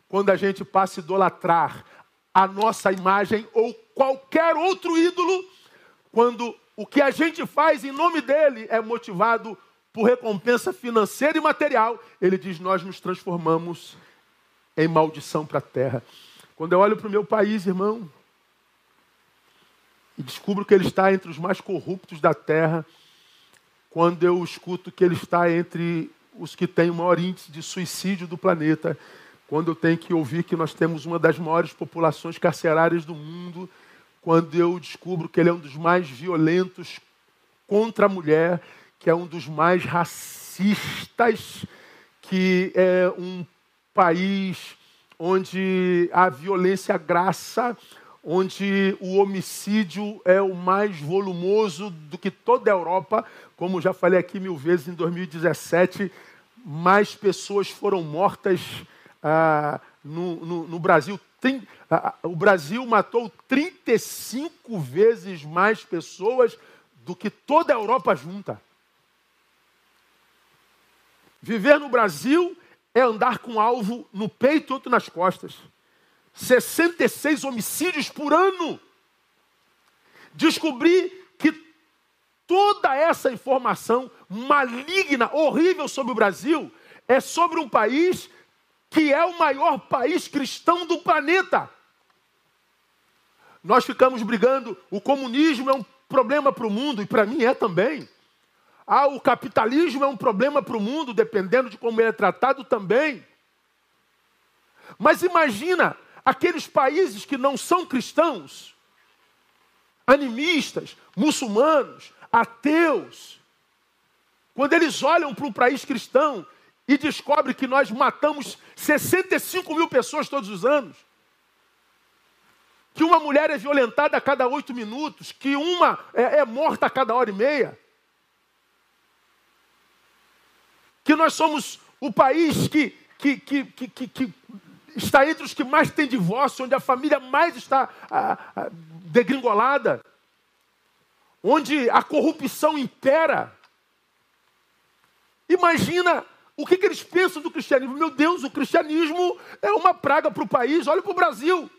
quando a gente passa a idolatrar a nossa imagem ou qualquer outro ídolo, quando o que a gente faz em nome dele é motivado por recompensa financeira e material, ele diz: Nós nos transformamos em maldição para a terra. Quando eu olho para o meu país, irmão, e descubro que ele está entre os mais corruptos da terra, quando eu escuto que ele está entre os que têm o maior índice de suicídio do planeta, quando eu tenho que ouvir que nós temos uma das maiores populações carcerárias do mundo, quando eu descubro que ele é um dos mais violentos contra a mulher, que é um dos mais racistas, que é um país onde a violência graça, onde o homicídio é o mais volumoso do que toda a Europa. Como já falei aqui mil vezes, em 2017, mais pessoas foram mortas ah, no, no, no, Brasil. Tem, ah, o Brasil matou 35 vezes mais pessoas do que toda a Europa junta. Viver no Brasil é andar com um alvo no peito e outro nas costas. 66 homicídios por ano. Descobri que toda essa informação maligna, horrível sobre o Brasil, é sobre um país que é o maior país cristão do planeta. Nós ficamos brigando, o comunismo é um problema para o mundo, e para mim é também. Ah, o capitalismo é um problema para o mundo, dependendo de como ele é tratado também. Mas imagina aqueles países que não são cristãos, animistas, muçulmanos, ateus, quando eles olham para um país cristão e descobrem que nós matamos 65 mil pessoas todos os anos, que uma mulher é violentada a cada oito minutos, que uma é, é morta a cada hora e meia, que nós somos o país que, que, que, que, que está entre os que mais tem divórcio, onde a família mais está ah, ah, degringolada, onde a corrupção impera. Imagina o que, que, eles pensam do cristianismo. Meu Deus, o cristianismo é uma praga para o país. Olha para o Brasil.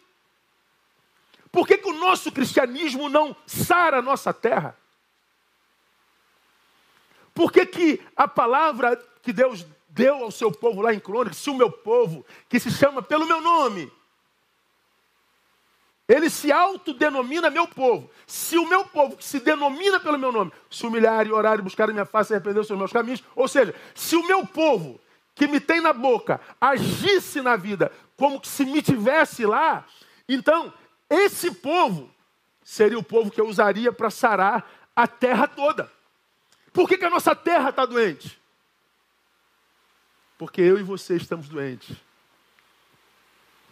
Por que, que o nosso cristianismo não sara a nossa terra? Por que, que a palavra que Deus deu ao seu povo lá em Crônicas, se o meu povo, que se chama pelo meu nome, ele se autodenomina meu povo. Se o meu povo, que se denomina pelo meu nome, se humilhar e orar e buscar a minha face e arrepender os meus caminhos, ou seja, se o meu povo, que me tem na boca, agisse na vida como se me tivesse lá, então esse povo seria o povo que eu usaria para sarar a terra toda. Por que, que a nossa terra está doente? Porque eu e você estamos doentes.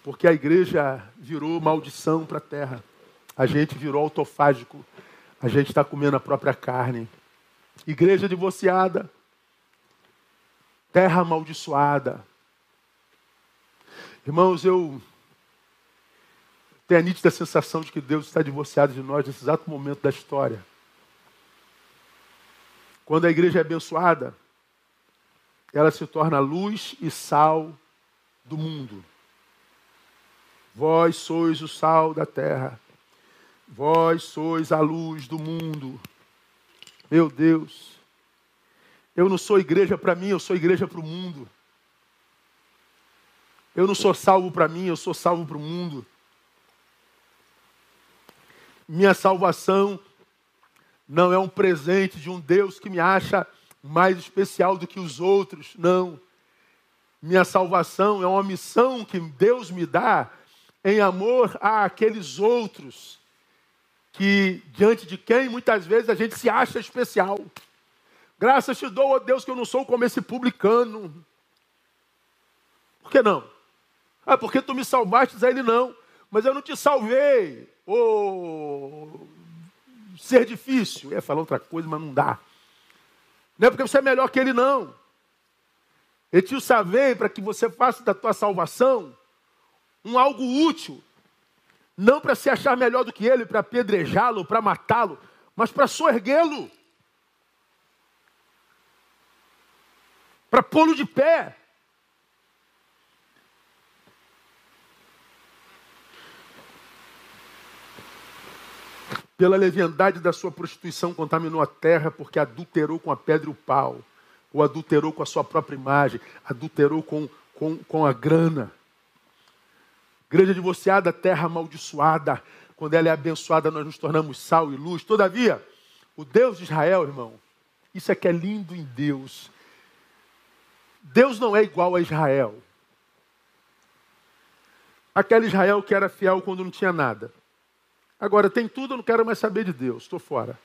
Porque a igreja virou maldição para a terra. A gente virou autofágico. A gente está comendo a própria carne. Igreja divorciada. Terra amaldiçoada. Irmãos, eu tenho a nítida sensação de que Deus está divorciado de nós nesse exato momento da história. Quando a igreja é abençoada, ela se torna luz e sal do mundo. Vós sois o sal da terra. Vós sois a luz do mundo. Meu Deus. Eu não sou igreja para mim, eu sou igreja para o mundo. Eu não sou salvo para mim, eu sou salvo para o mundo. Minha salvação não é um presente de um Deus que me acha mais especial do que os outros, não. Minha salvação é uma missão que Deus me dá em amor àqueles outros que diante de quem muitas vezes a gente se acha especial. Graças te dou, ó Deus, que eu não sou como esse publicano. Por que não? Ah, porque tu me salvaste, diz ele não. Mas eu não te salvei. Oh, ser difícil. É falar outra coisa, mas não dá. Não é porque você é melhor que ele, não. Ele te salvei para que você faça da tua salvação um algo útil. Não para se achar melhor do que ele, para apedrejá-lo, para matá-lo, mas para soerguê-lo. Para pô-lo de pé. Pela leviandade da sua prostituição contaminou a terra, porque adulterou com a pedra e o pau, ou adulterou com a sua própria imagem, adulterou com, com, com a grana. Igreja divorciada, terra amaldiçoada. Quando ela é abençoada, nós nos tornamos sal e luz. Todavia, o Deus de Israel, irmão, isso é que é lindo em Deus. Deus não é igual a Israel. Aquele Israel que era fiel quando não tinha nada. Agora, tem tudo, eu não quero mais saber de Deus, estou fora.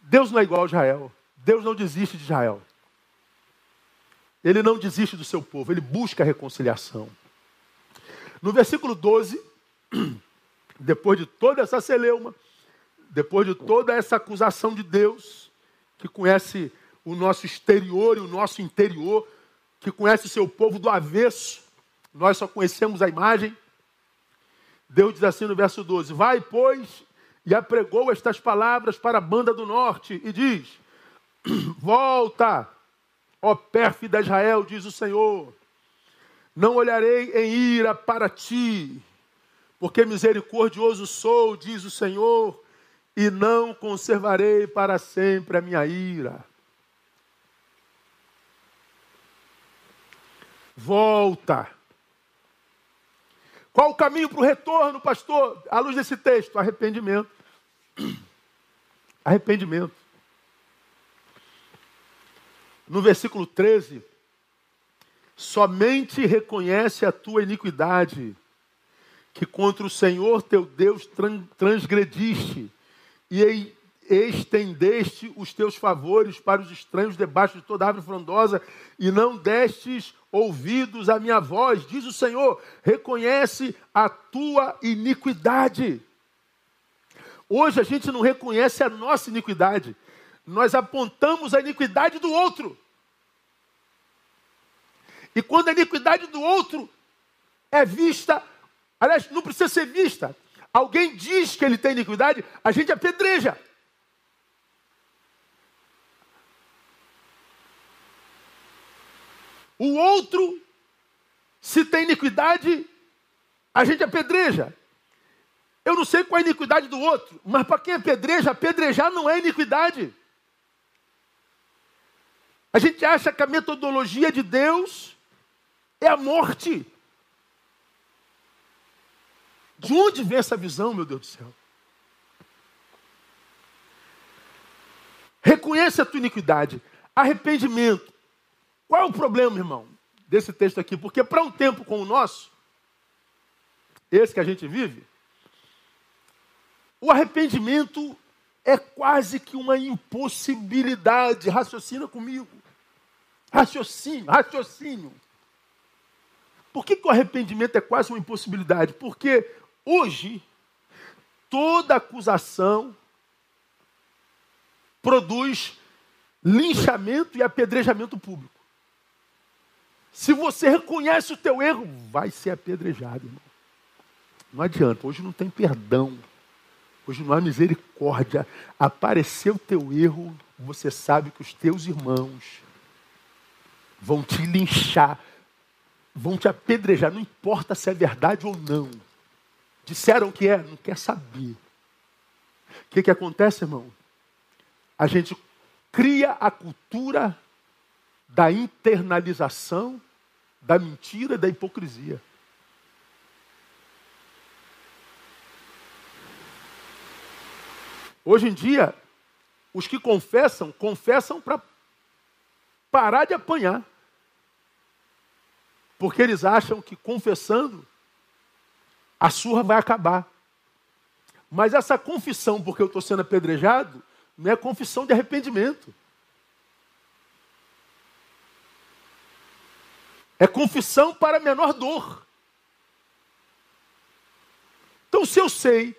Deus não é igual a Israel. Deus não desiste de Israel. Ele não desiste do seu povo, ele busca a reconciliação. No versículo 12, depois de toda essa celeuma, depois de toda essa acusação de Deus, que conhece o nosso exterior e o nosso interior, que conhece o seu povo do avesso, nós só conhecemos a imagem. Deus diz assim no verso 12: Vai, pois, e apregou estas palavras para a banda do norte, e diz: Volta, ó pérfida Israel, diz o Senhor, não olharei em ira para ti, porque misericordioso sou, diz o Senhor, e não conservarei para sempre a minha ira. Volta, qual o caminho para o retorno, pastor? À luz desse texto, arrependimento. Arrependimento. No versículo 13, somente reconhece a tua iniquidade, que contra o Senhor teu Deus transgrediste, e estendeste os teus favores para os estranhos debaixo de toda árvore frondosa, e não destes ouvidos à minha voz, diz o Senhor, reconhece a tua iniquidade. Hoje a gente não reconhece a nossa iniquidade, nós apontamos a iniquidade do outro. E quando a iniquidade do outro é vista, aliás, não precisa ser vista, alguém diz que ele tem iniquidade, a gente apedreja. O outro, se tem iniquidade, a gente apedreja. Eu não sei qual é a iniquidade do outro, mas para quem apedreja, apedrejar não é iniquidade. A gente acha que a metodologia de Deus é a morte. De onde vem essa visão, meu Deus do céu? Reconhece a tua iniquidade. Arrependimento. Qual é o problema, irmão, desse texto aqui? Porque para um tempo como o nosso, esse que a gente vive, o arrependimento é quase que uma impossibilidade. Raciocina comigo. Raciocínio, raciocínio. Por que, que o arrependimento é quase uma impossibilidade? Porque hoje, toda acusação produz linchamento e apedrejamento público. Se você reconhece o teu erro, vai ser apedrejado, irmão. Não adianta, hoje não tem perdão. Hoje não há misericórdia. Apareceu o teu erro, você sabe que os teus irmãos vão te linchar, vão te apedrejar, não importa se é verdade ou não. Disseram que é, não quer saber. O que, que acontece, irmão? A gente cria a cultura da internalização, da mentira e da hipocrisia. Hoje em dia, os que confessam, confessam para parar de apanhar. Porque eles acham que confessando, a surra vai acabar. Mas essa confissão, porque eu estou sendo apedrejado, não é confissão de arrependimento. É confissão para menor dor. Então, se eu sei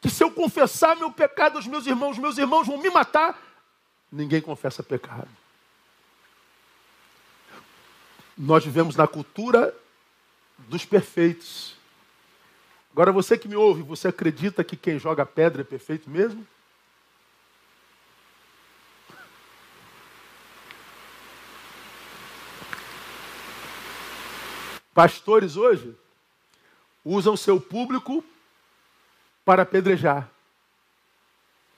que se eu confessar meu pecado aos meus irmãos, meus irmãos vão me matar, ninguém confessa pecado. Nós vivemos na cultura dos perfeitos. Agora, você que me ouve, você acredita que quem joga pedra é perfeito mesmo? Pastores hoje usam seu público para apedrejar.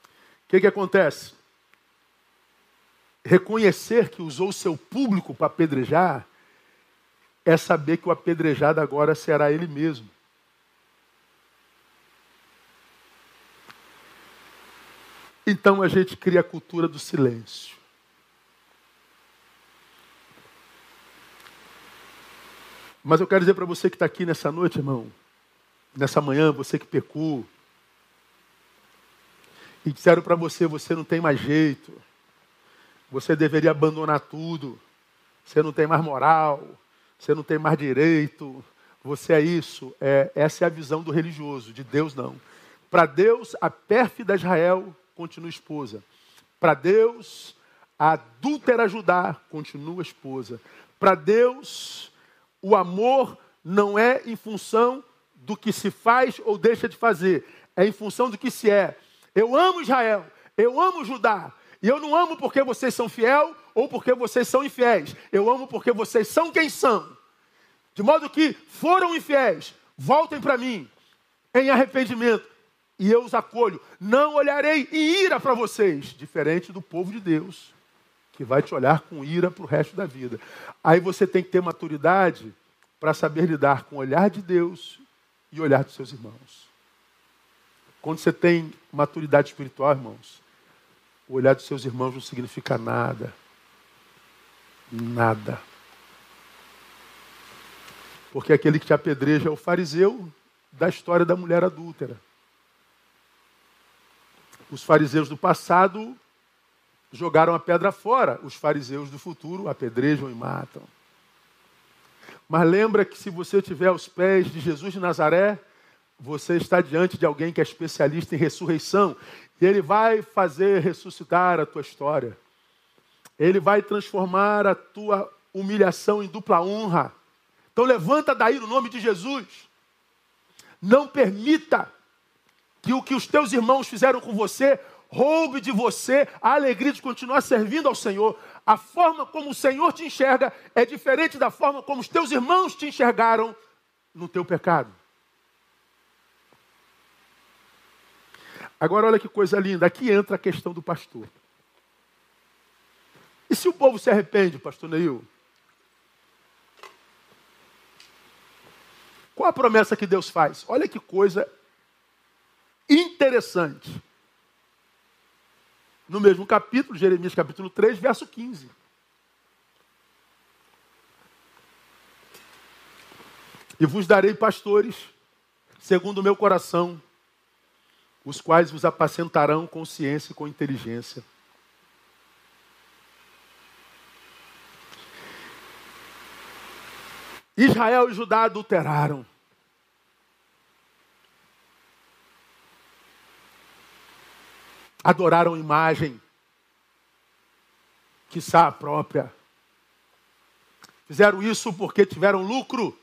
O que, que acontece? Reconhecer que usou seu público para apedrejar é saber que o apedrejado agora será ele mesmo. Então a gente cria a cultura do silêncio. Mas eu quero dizer para você que está aqui nessa noite, irmão, nessa manhã, você que pecou, e disseram para você: você não tem mais jeito, você deveria abandonar tudo, você não tem mais moral, você não tem mais direito, você é isso. É, essa é a visão do religioso, de Deus não. Para Deus, a pérfida Israel continua esposa. Para Deus, a adúltera Judá continua esposa. Para Deus, o amor não é em função do que se faz ou deixa de fazer, é em função do que se é. Eu amo Israel, eu amo Judá, e eu não amo porque vocês são fiel ou porque vocês são infiéis. Eu amo porque vocês são quem são. De modo que foram infiéis, voltem para mim em arrependimento e eu os acolho. Não olharei em ira para vocês, diferente do povo de Deus, que vai te olhar com ira para o resto da vida. Aí você tem que ter maturidade para saber lidar com o olhar de Deus e o olhar dos seus irmãos. Quando você tem maturidade espiritual, irmãos, o olhar dos seus irmãos não significa nada. Nada. Porque aquele que te apedreja é o fariseu da história da mulher adúltera. Os fariseus do passado jogaram a pedra fora, os fariseus do futuro apedrejam e matam. Mas lembra que se você estiver aos pés de Jesus de Nazaré, você está diante de alguém que é especialista em ressurreição e ele vai fazer ressuscitar a tua história. Ele vai transformar a tua humilhação em dupla honra. Então levanta daí no nome de Jesus. Não permita que o que os teus irmãos fizeram com você roube de você a alegria de continuar servindo ao Senhor. A forma como o Senhor te enxerga é diferente da forma como os teus irmãos te enxergaram no teu pecado. Agora olha que coisa linda, aqui entra a questão do pastor. E se o povo se arrepende, pastor Neil? Qual a promessa que Deus faz? Olha que coisa interessante. No mesmo capítulo, Jeremias capítulo 3, verso 15. E vos darei pastores, segundo o meu coração, os quais vos apacentarão com ciência e com inteligência. Israel e Judá adulteraram. Adoraram imagem, que a própria. Fizeram isso porque tiveram lucro.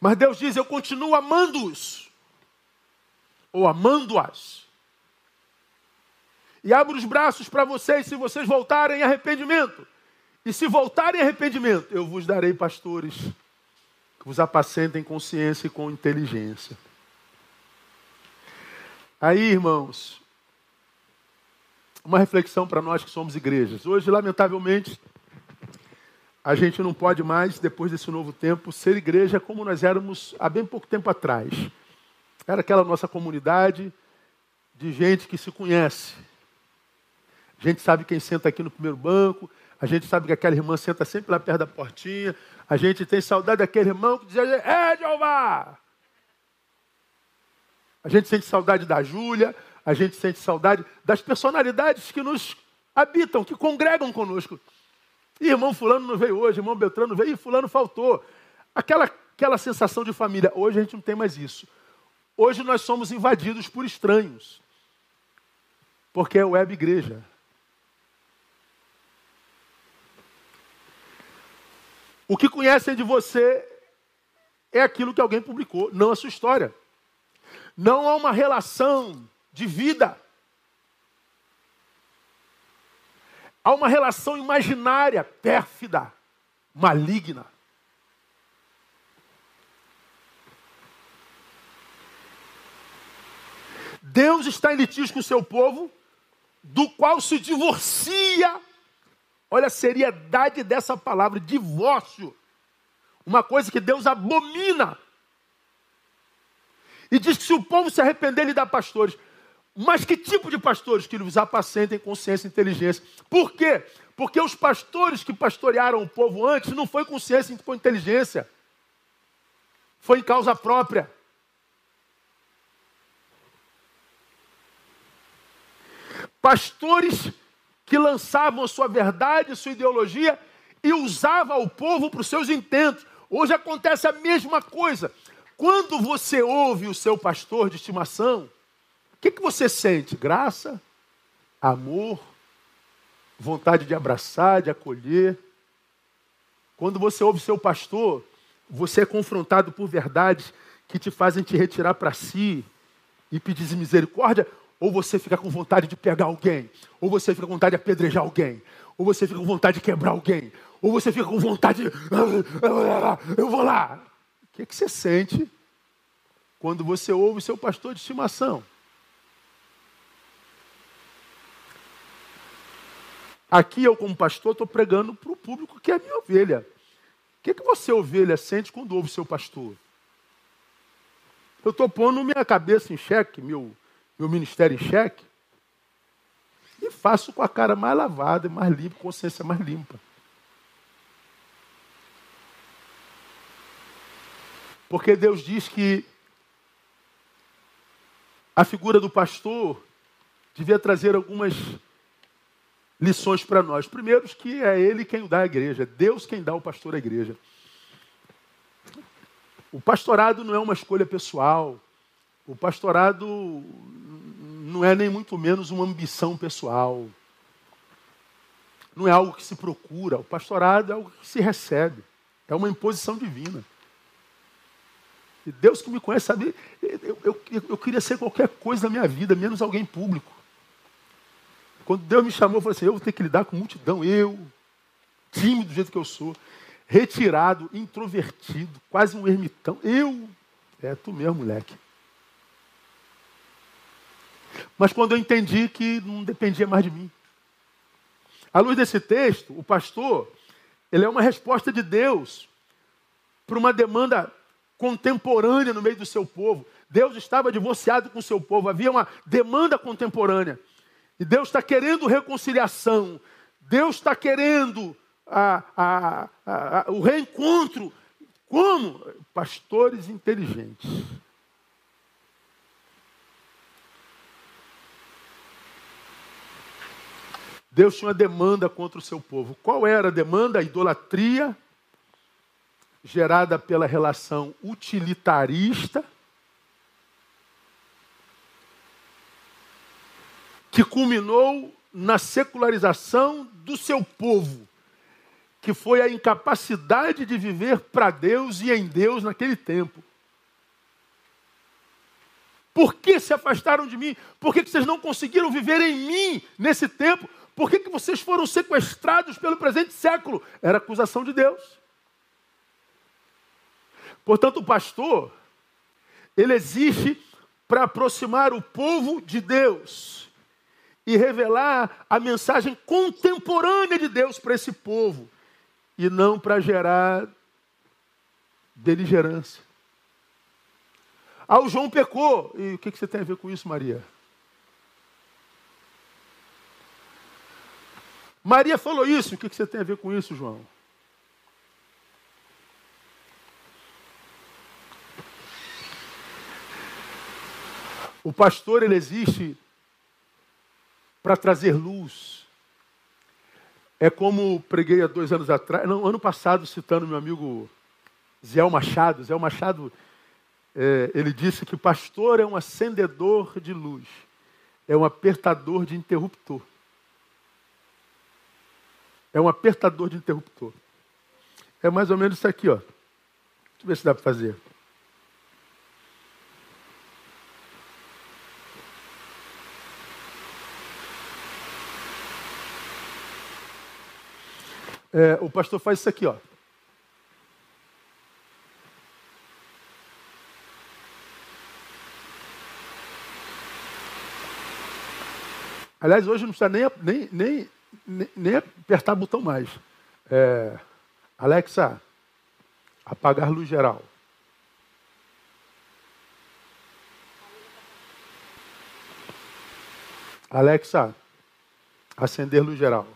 Mas Deus diz: Eu continuo amando-os, ou amando-as. e abro os braços para vocês se vocês voltarem em arrependimento. E se voltarem em arrependimento, eu vos darei pastores que vos apacentem com ciência e com inteligência. Aí, irmãos, uma reflexão para nós que somos igrejas. Hoje, lamentavelmente, a gente não pode mais, depois desse novo tempo, ser igreja como nós éramos há bem pouco tempo atrás. Era aquela nossa comunidade de gente que se conhece. A gente sabe quem senta aqui no primeiro banco, a gente sabe que aquela irmã senta sempre lá perto da portinha, a gente tem saudade daquele irmão que dizia, é Jeová! A gente sente saudade da Júlia, a gente sente saudade das personalidades que nos habitam, que congregam conosco. Irmão fulano não veio hoje, irmão Beltrano não veio, e fulano faltou. Aquela, aquela sensação de família. Hoje a gente não tem mais isso. Hoje nós somos invadidos por estranhos. Porque é web igreja. O que conhecem de você é aquilo que alguém publicou, não a sua história. Não há uma relação de vida. Há uma relação imaginária, pérfida, maligna. Deus está em litígio com o seu povo, do qual se divorcia. Olha a seriedade dessa palavra, divórcio. Uma coisa que Deus abomina. E diz que se o povo se arrepender, ele dá pastores. Mas que tipo de pastores? Que eles apacentem consciência e inteligência. Por quê? Porque os pastores que pastorearam o povo antes não foi consciência e com inteligência. Foi em causa própria. Pastores que lançavam a sua verdade, sua ideologia e usavam o povo para os seus intentos. Hoje acontece a mesma coisa. Quando você ouve o seu pastor de estimação, que, que você sente? Graça, amor, vontade de abraçar, de acolher. Quando você ouve seu pastor, você é confrontado por verdades que te fazem te retirar para si e pedir misericórdia, ou você fica com vontade de pegar alguém, ou você fica com vontade de apedrejar alguém, ou você fica com vontade de quebrar alguém, ou você fica com vontade de. Eu vou lá. O que, que você sente quando você ouve seu pastor de estimação? Aqui eu, como pastor, estou pregando para o público que é a minha ovelha. O que, que você, ovelha, sente quando ouve seu pastor? Eu estou pondo minha cabeça em xeque, meu, meu ministério em xeque, e faço com a cara mais lavada, mais limpa, consciência mais limpa. Porque Deus diz que a figura do pastor devia trazer algumas lições para nós. Primeiro, que é Ele quem dá a igreja, Deus quem dá o pastor à igreja. O pastorado não é uma escolha pessoal. O pastorado não é nem muito menos uma ambição pessoal. Não é algo que se procura. O pastorado é algo que se recebe. É uma imposição divina. E Deus que me conhece sabe, eu, eu, eu, queria ser qualquer coisa na minha vida, menos alguém público. Quando Deus me chamou, eu falei assim: eu vou ter que lidar com multidão. Eu, tímido do jeito que eu sou, retirado, introvertido, quase um ermitão. Eu, é tu mesmo, moleque. Mas quando eu entendi que não dependia mais de mim. À luz desse texto, o pastor, ele é uma resposta de Deus para uma demanda contemporânea no meio do seu povo. Deus estava divorciado com o seu povo, havia uma demanda contemporânea. E Deus está querendo reconciliação. Deus está querendo a, a, a, o reencontro. Como? Pastores inteligentes. Deus tinha uma demanda contra o seu povo. Qual era a demanda? A idolatria, gerada pela relação utilitarista que culminou na secularização do seu povo, que foi a incapacidade de viver para Deus e em Deus naquele tempo. Por que se afastaram de mim? Por que, vocês não conseguiram viver em mim nesse tempo? Por que, que vocês foram sequestrados pelo presente século? Era acusação de Deus. Portanto, o pastor, ele existe para aproximar o povo de Deus e revelar a mensagem contemporânea de Deus para esse povo e não para gerar beligerância. Ah, o João pecou. E o que você tem a ver com isso, Maria? Maria falou isso. O que você tem a ver com isso, João? O pastor, ele existe para trazer luz. É como preguei há dois anos atrás, não, ano passado, citando meu amigo Zé Machado. Zé Machado, é, ele disse que o pastor é um acendedor de luz, é um apertador de interruptor. É um apertador de interruptor. É mais ou menos isso aqui, ó. Deixa eu ver se dá para fazer. É, o pastor faz isso aqui, ó. Aliás, hoje não precisa nem, nem, nem, nem, apertar botão mais. É, Alexa, apagar luz geral. Alexa, acender luz geral.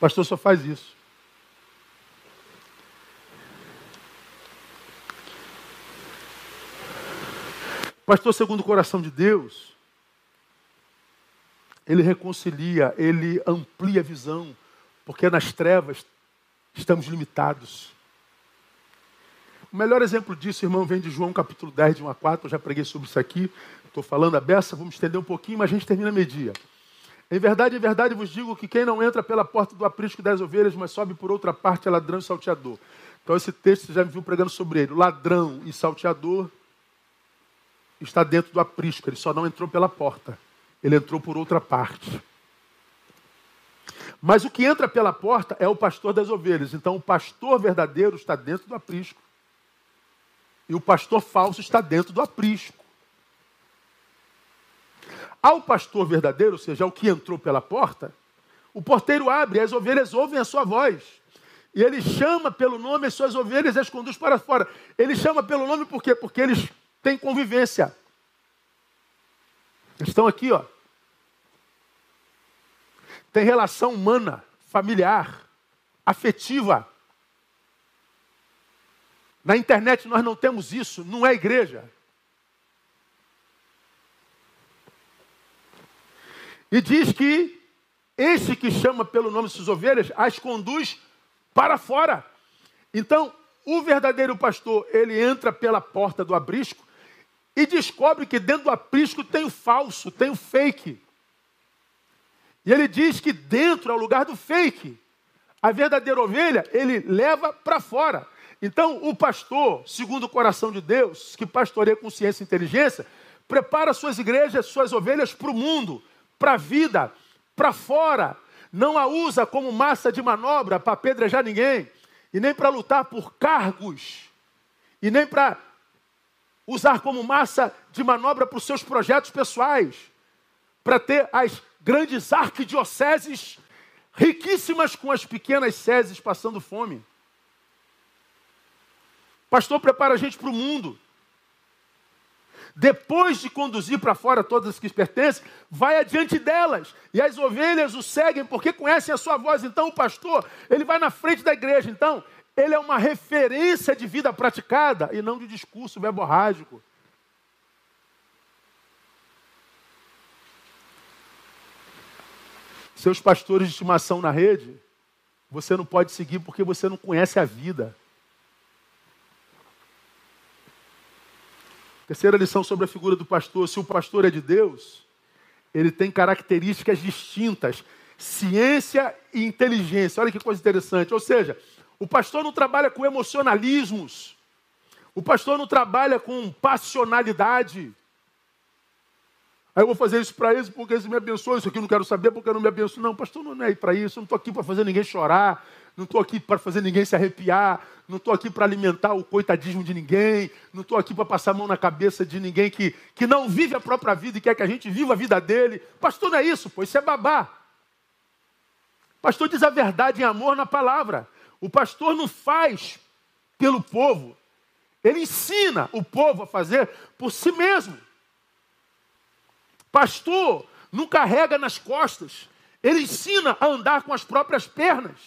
Pastor só faz isso. Pastor, segundo o coração de Deus, ele reconcilia, ele amplia a visão, porque nas trevas estamos limitados. O melhor exemplo disso, irmão, vem de João capítulo 10, de 1 a 4. Eu já preguei sobre isso aqui. Estou falando a beça, vamos estender um pouquinho, mas a gente termina meio-dia. Em verdade, em verdade vos digo que quem não entra pela porta do aprisco das ovelhas, mas sobe por outra parte, é ladrão e salteador. Então esse texto você já me viu pregando sobre ele. Ladrão e salteador está dentro do aprisco, ele só não entrou pela porta. Ele entrou por outra parte. Mas o que entra pela porta é o pastor das ovelhas. Então o pastor verdadeiro está dentro do aprisco. E o pastor falso está dentro do aprisco. Ao pastor verdadeiro, ou seja, ao que entrou pela porta, o porteiro abre as ovelhas ouvem a sua voz. E ele chama pelo nome as suas ovelhas e as conduz para fora. Ele chama pelo nome por quê? Porque eles têm convivência. Eles estão aqui, ó. Tem relação humana, familiar, afetiva. Na internet nós não temos isso, não é igreja. E diz que esse que chama pelo nome suas ovelhas as conduz para fora. Então, o verdadeiro pastor, ele entra pela porta do abrisco e descobre que dentro do aprisco tem o falso, tem o fake. E ele diz que dentro é o lugar do fake. A verdadeira ovelha, ele leva para fora. Então, o pastor, segundo o coração de Deus, que pastoreia com ciência e inteligência, prepara suas igrejas, suas ovelhas para o mundo para a vida, para fora. Não a usa como massa de manobra para apedrejar ninguém, e nem para lutar por cargos, e nem para usar como massa de manobra para os seus projetos pessoais, para ter as grandes arquidioceses riquíssimas com as pequenas seses passando fome. Pastor prepara a gente para o mundo depois de conduzir para fora todas as que pertencem, vai adiante delas. E as ovelhas o seguem porque conhecem a sua voz. Então o pastor, ele vai na frente da igreja. Então, ele é uma referência de vida praticada e não de discurso verborrágico. Seus pastores de estimação na rede, você não pode seguir porque você não conhece a vida. Terceira lição sobre a figura do pastor: se o pastor é de Deus, ele tem características distintas, ciência e inteligência. Olha que coisa interessante. Ou seja, O pastor não trabalha com emocionalismos. O pastor não trabalha com passionalidade. Aí eu vou fazer isso para eles porque eles me abençoam, isso aqui eu não quero saber porque eu não me abençoo. Não, pastor, não é para isso. Eu não estou aqui para fazer ninguém chorar. Não estou aqui para fazer ninguém se arrepiar. Não estou aqui para alimentar o coitadismo de ninguém. Não estou aqui para passar a mão na cabeça de ninguém que, que não vive a própria vida e quer que a gente viva a vida dele. Pastor, não é isso, pois isso é babá. Pastor diz a verdade em amor na palavra. O pastor não faz pelo povo. Ele ensina o povo a fazer por si mesmo. Pastor não carrega nas costas. Ele ensina a andar com as próprias pernas.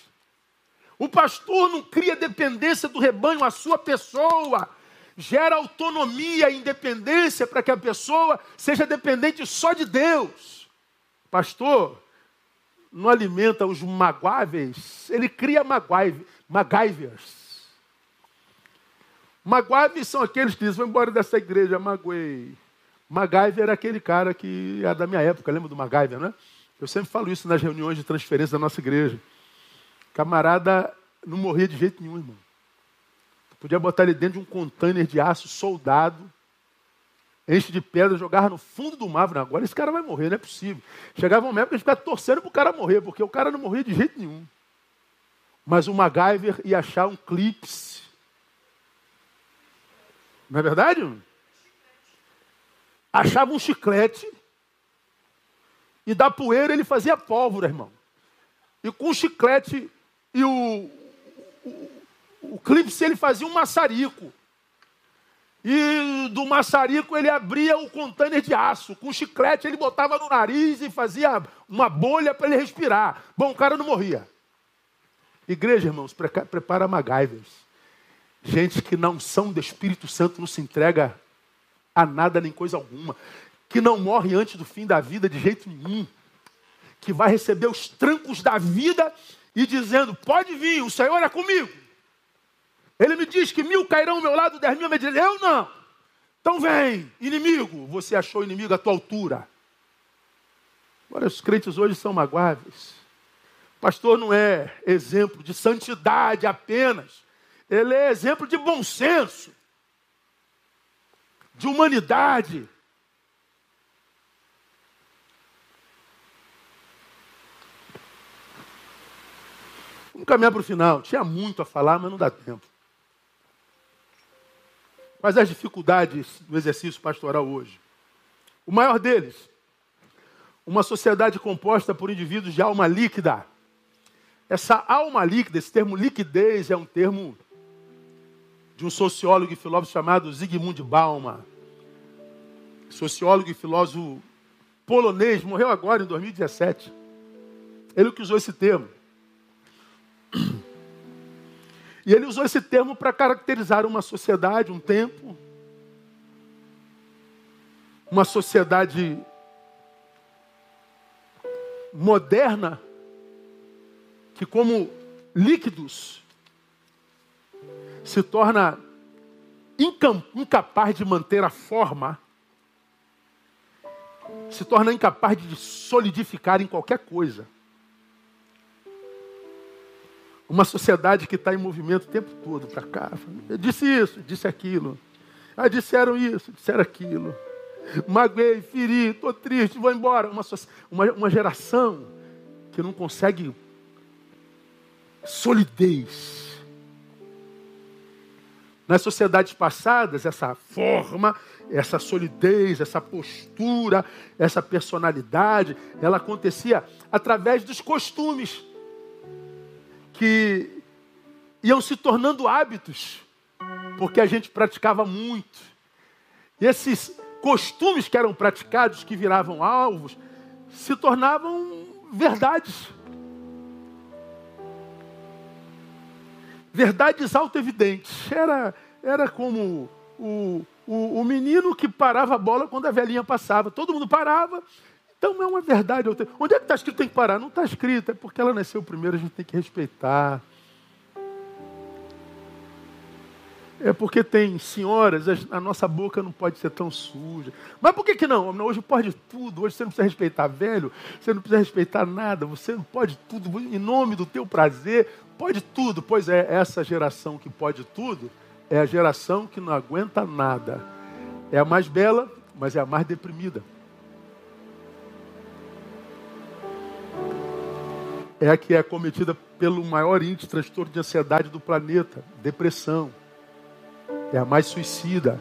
O pastor não cria dependência do rebanho à sua pessoa. Gera autonomia e independência para que a pessoa seja dependente só de Deus. Pastor não alimenta os magoáveis, ele cria MacGyvers. Magoáveis são aqueles que dizem, vou embora dessa igreja, magoei. MacGyver era aquele cara que era da minha época, lembra do MacGyver, né? Eu sempre falo isso nas reuniões de transferência da nossa igreja. Camarada não morria de jeito nenhum, irmão. Podia botar ele dentro de um container de aço soldado, enche de pedra, jogar no fundo do mar. Agora esse cara vai morrer, não é possível. Chegava uma época que a gente ficava torcendo para o cara morrer, porque o cara não morria de jeito nenhum. Mas o MacGyver ia achar um clipe. Não é verdade? Achava um chiclete e da poeira ele fazia pólvora, irmão. E com o chiclete e o, o, o ele fazia um maçarico. E do maçarico ele abria o container de aço. Com chiclete ele botava no nariz e fazia uma bolha para ele respirar. Bom, o cara não morria. Igreja, irmãos, prepara MacGyvers. Gente que não são do Espírito Santo não se entrega a nada nem coisa alguma. Que não morre antes do fim da vida de jeito nenhum. Que vai receber os trancos da vida e dizendo: Pode vir, o Senhor é comigo. Ele me diz que mil cairão ao meu lado, dez mil me dizer, eu não. Então vem, inimigo. Você achou inimigo à tua altura. Agora, os crentes hoje são magoáveis. Pastor não é exemplo de santidade apenas. Ele é exemplo de bom senso, de humanidade. Vamos caminhar para o final. Tinha muito a falar, mas não dá tempo. Quais as dificuldades do exercício pastoral hoje? O maior deles, uma sociedade composta por indivíduos de alma líquida. Essa alma líquida, esse termo liquidez, é um termo de um sociólogo e filósofo chamado Zygmunt Bauman. Sociólogo e filósofo polonês, morreu agora em 2017. Ele que usou esse termo. E ele usou esse termo para caracterizar uma sociedade, um tempo, uma sociedade moderna, que, como líquidos, se torna incapaz de manter a forma, se torna incapaz de solidificar em qualquer coisa. Uma sociedade que está em movimento o tempo todo para cá. Eu disse isso, disse aquilo. Ah, disseram isso, disseram aquilo. Maguei, feri, estou triste, vou embora. Uma, uma, uma geração que não consegue solidez. Nas sociedades passadas, essa forma, essa solidez, essa postura, essa personalidade, ela acontecia através dos costumes que iam se tornando hábitos, porque a gente praticava muito. E esses costumes que eram praticados, que viravam alvos, se tornavam verdades. Verdades auto-evidentes. Era, era como o, o, o menino que parava a bola quando a velhinha passava. Todo mundo parava, então é uma verdade. Onde é que está escrito tem que parar? Não está escrito, é porque ela nasceu primeiro, a gente tem que respeitar. É porque tem senhoras, a nossa boca não pode ser tão suja. Mas por que, que não? Hoje pode tudo, hoje você não precisa respeitar velho, você não precisa respeitar nada, você não pode tudo, em nome do teu prazer, pode tudo. Pois é, essa geração que pode tudo é a geração que não aguenta nada. É a mais bela, mas é a mais deprimida. É a que é cometida pelo maior índice de transtorno de ansiedade do planeta, depressão é a mais suicida,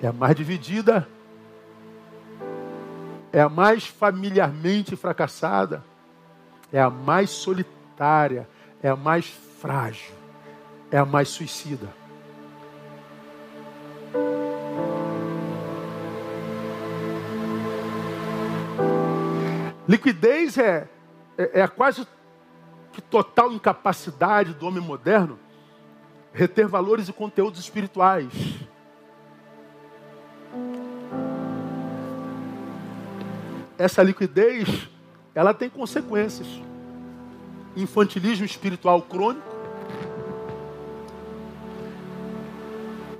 é a mais dividida, é a mais familiarmente fracassada, é a mais solitária, é a mais frágil, é a mais suicida. Liquidez é, é, é quase que total incapacidade do homem moderno reter valores e conteúdos espirituais. Essa liquidez, ela tem consequências. Infantilismo espiritual crônico.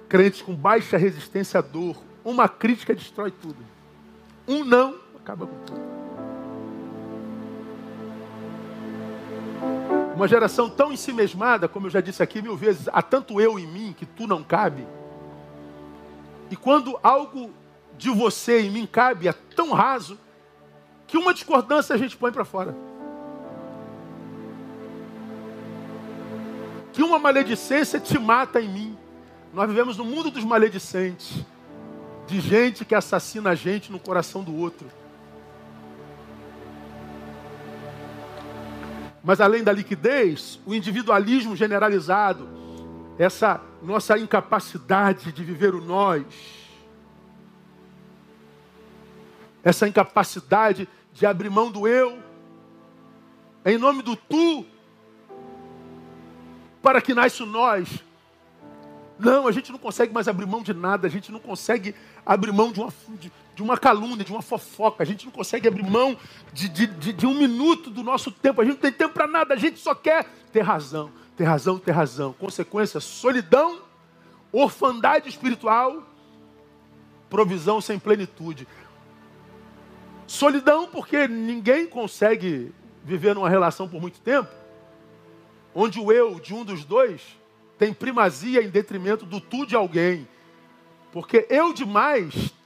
Crentes com baixa resistência à dor. Uma crítica destrói tudo. Um não acaba com tudo. Uma geração tão ensimesmada, como eu já disse aqui mil vezes, há tanto eu em mim que tu não cabe. E quando algo de você em mim cabe, é tão raso, que uma discordância a gente põe para fora. Que uma maledicência te mata em mim. Nós vivemos no mundo dos maledicentes, de gente que assassina a gente no coração do outro. Mas além da liquidez, o individualismo generalizado, essa nossa incapacidade de viver o nós, essa incapacidade de abrir mão do eu, em nome do tu, para que nasça o nós. Não, a gente não consegue mais abrir mão de nada, a gente não consegue abrir mão de uma, de, de uma calúnia, de uma fofoca. A gente não consegue abrir mão de, de, de, de um minuto do nosso tempo. A gente não tem tempo para nada. A gente só quer ter razão, ter razão, ter razão. Consequência: solidão, orfandade espiritual, provisão sem plenitude. Solidão, porque ninguém consegue viver numa relação por muito tempo, onde o eu de um dos dois tem primazia em detrimento do tu de alguém. Porque eu de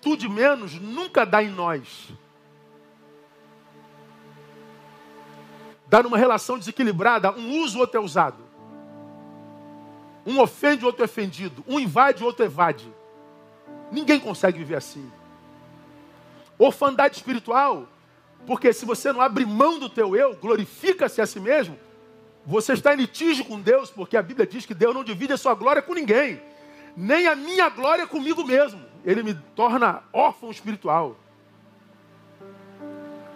mais, tu de menos, nunca dá em nós. Dá numa relação desequilibrada, um usa, o outro é usado. Um ofende, o outro é ofendido. Um invade, o outro evade. Ninguém consegue viver assim. Orfandade espiritual, porque se você não abre mão do teu eu, glorifica-se a si mesmo, você está em litígio com Deus, porque a Bíblia diz que Deus não divide a sua glória com ninguém nem a minha glória comigo mesmo. Ele me torna órfão espiritual.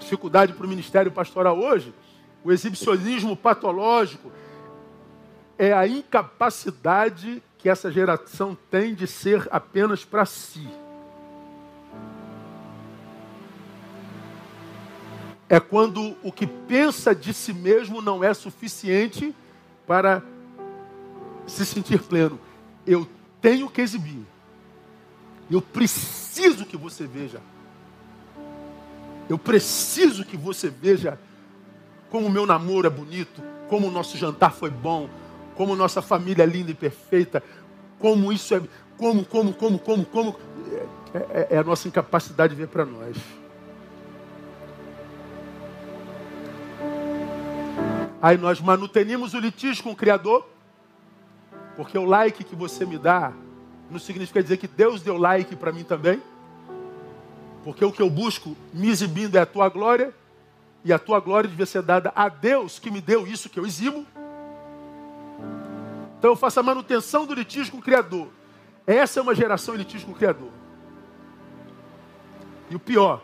Dificuldade para o ministério pastoral hoje, o exibicionismo patológico, é a incapacidade que essa geração tem de ser apenas para si. É quando o que pensa de si mesmo não é suficiente para se sentir pleno. Eu tenho que exibir. Eu preciso que você veja. Eu preciso que você veja como o meu namoro é bonito, como o nosso jantar foi bom, como nossa família é linda e perfeita, como isso é. Como, como, como, como, como. É, é, é a nossa incapacidade de ver para nós. Aí nós manutenemos o litígio com o Criador porque o like que você me dá não significa dizer que Deus deu like para mim também. Porque o que eu busco me exibindo é a tua glória, e a tua glória deve ser dada a Deus que me deu isso que eu exibo. Então eu faço a manutenção do litígio com o Criador. Essa é uma geração de litígio com o Criador. E o pior,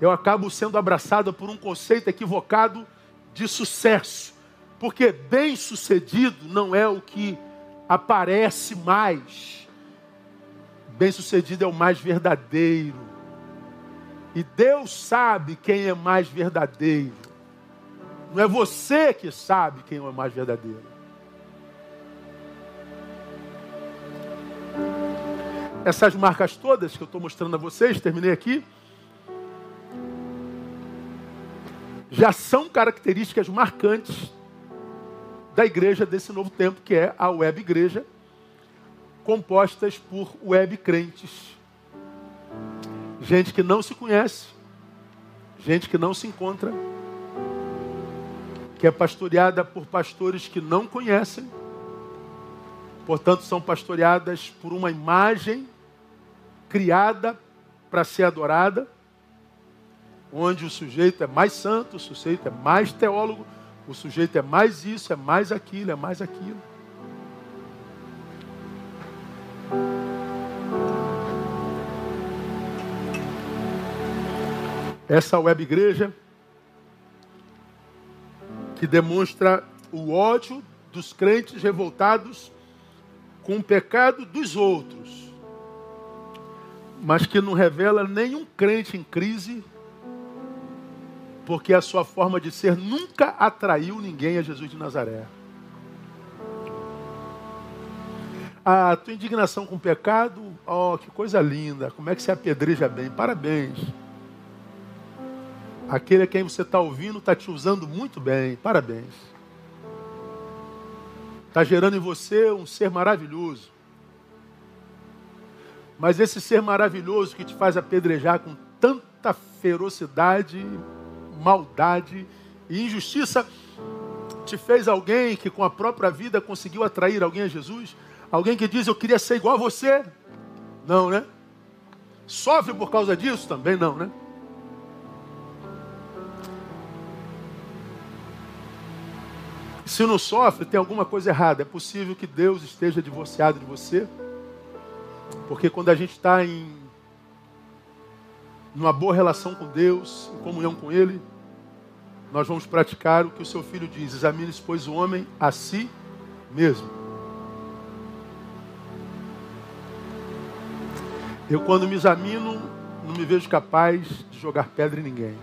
eu acabo sendo abraçado por um conceito equivocado de sucesso. Porque bem sucedido não é o que aparece mais. Bem-sucedido é o mais verdadeiro. E Deus sabe quem é mais verdadeiro. Não é você que sabe quem é mais verdadeiro. Essas marcas todas que eu estou mostrando a vocês, terminei aqui, já são características marcantes da igreja desse novo tempo, que é a web igreja, compostas por web crentes. Gente que não se conhece, gente que não se encontra, que é pastoreada por pastores que não conhecem, portanto, são pastoreadas por uma imagem criada para ser adorada, onde o sujeito é mais santo, o sujeito é mais teólogo, o sujeito é mais isso, é mais aquilo, é mais aquilo. Essa web igreja que demonstra o ódio dos crentes revoltados com o pecado dos outros, mas que não revela nenhum crente em crise porque a sua forma de ser nunca atraiu ninguém a Jesus de Nazaré. A tua indignação com o pecado, oh, que coisa linda, como é que você apedreja bem, parabéns. Aquele a quem você está ouvindo está te usando muito bem, parabéns. Está gerando em você um ser maravilhoso. Mas esse ser maravilhoso que te faz apedrejar com tanta ferocidade, maldade e injustiça te fez alguém que com a própria vida conseguiu atrair alguém a Jesus? Alguém que diz eu queria ser igual a você? Não, né? Sofre por causa disso? Também não, né? Se não sofre, tem alguma coisa errada. É possível que Deus esteja divorciado de você. Porque quando a gente está em numa boa relação com Deus, em comunhão com Ele, nós vamos praticar o que o seu filho diz: examine, pois, o homem a si mesmo. Eu, quando me examino, não me vejo capaz de jogar pedra em ninguém.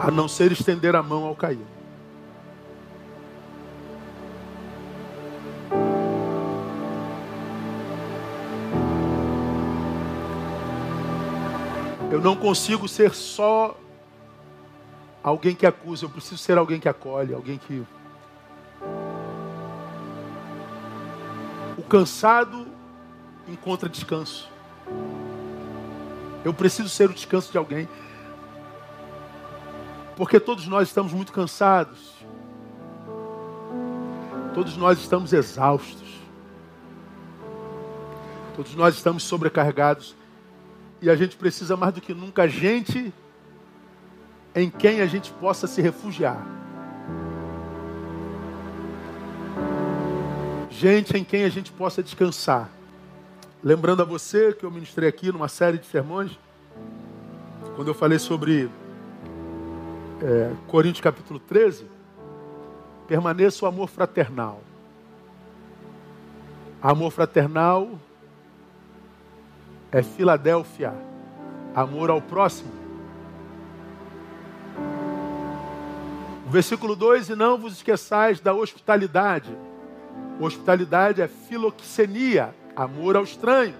A não ser estender a mão ao cair. Eu não consigo ser só alguém que acusa, eu preciso ser alguém que acolhe, alguém que. Cansado encontra descanso. Eu preciso ser o descanso de alguém. Porque todos nós estamos muito cansados. Todos nós estamos exaustos. Todos nós estamos sobrecarregados. E a gente precisa mais do que nunca gente em quem a gente possa se refugiar. Gente em quem a gente possa descansar. Lembrando a você que eu ministrei aqui numa série de sermões, quando eu falei sobre é, Coríntios capítulo 13, permaneça o amor fraternal. Amor fraternal é Filadélfia, amor ao próximo. O versículo 2: E não vos esqueçais da hospitalidade. Hospitalidade é filoxenia, amor ao estranho.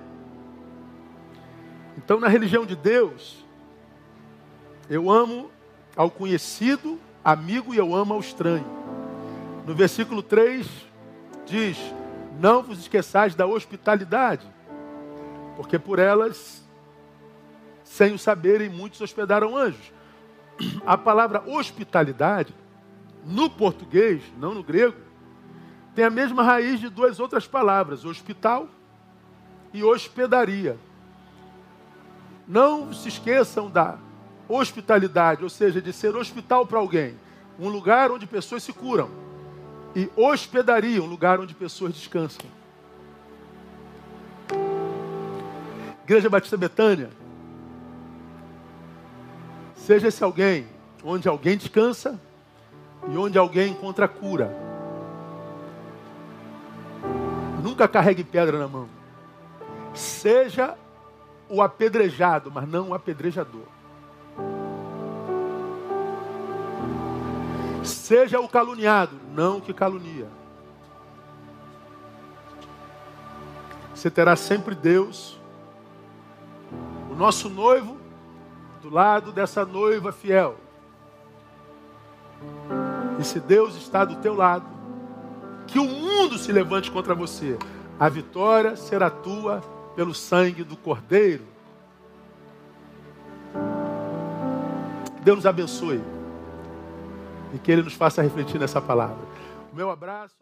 Então, na religião de Deus, eu amo ao conhecido, amigo, e eu amo ao estranho. No versículo 3 diz: Não vos esqueçais da hospitalidade porque por elas, sem o saberem, muitos hospedaram anjos. A palavra hospitalidade, no português, não no grego, tem a mesma raiz de duas outras palavras, hospital e hospedaria. Não se esqueçam da hospitalidade, ou seja, de ser hospital para alguém, um lugar onde pessoas se curam, e hospedaria, um lugar onde pessoas descansam. Igreja Batista Betânia, seja esse alguém onde alguém descansa e onde alguém encontra cura. Nunca carregue pedra na mão. Seja o apedrejado, mas não o apedrejador. Seja o caluniado, não o que calunia. Você terá sempre Deus, o nosso noivo, do lado dessa noiva fiel. E se Deus está do teu lado, que o mundo se levante contra você, a vitória será tua pelo sangue do Cordeiro. Deus nos abençoe e que Ele nos faça refletir nessa palavra. O meu abraço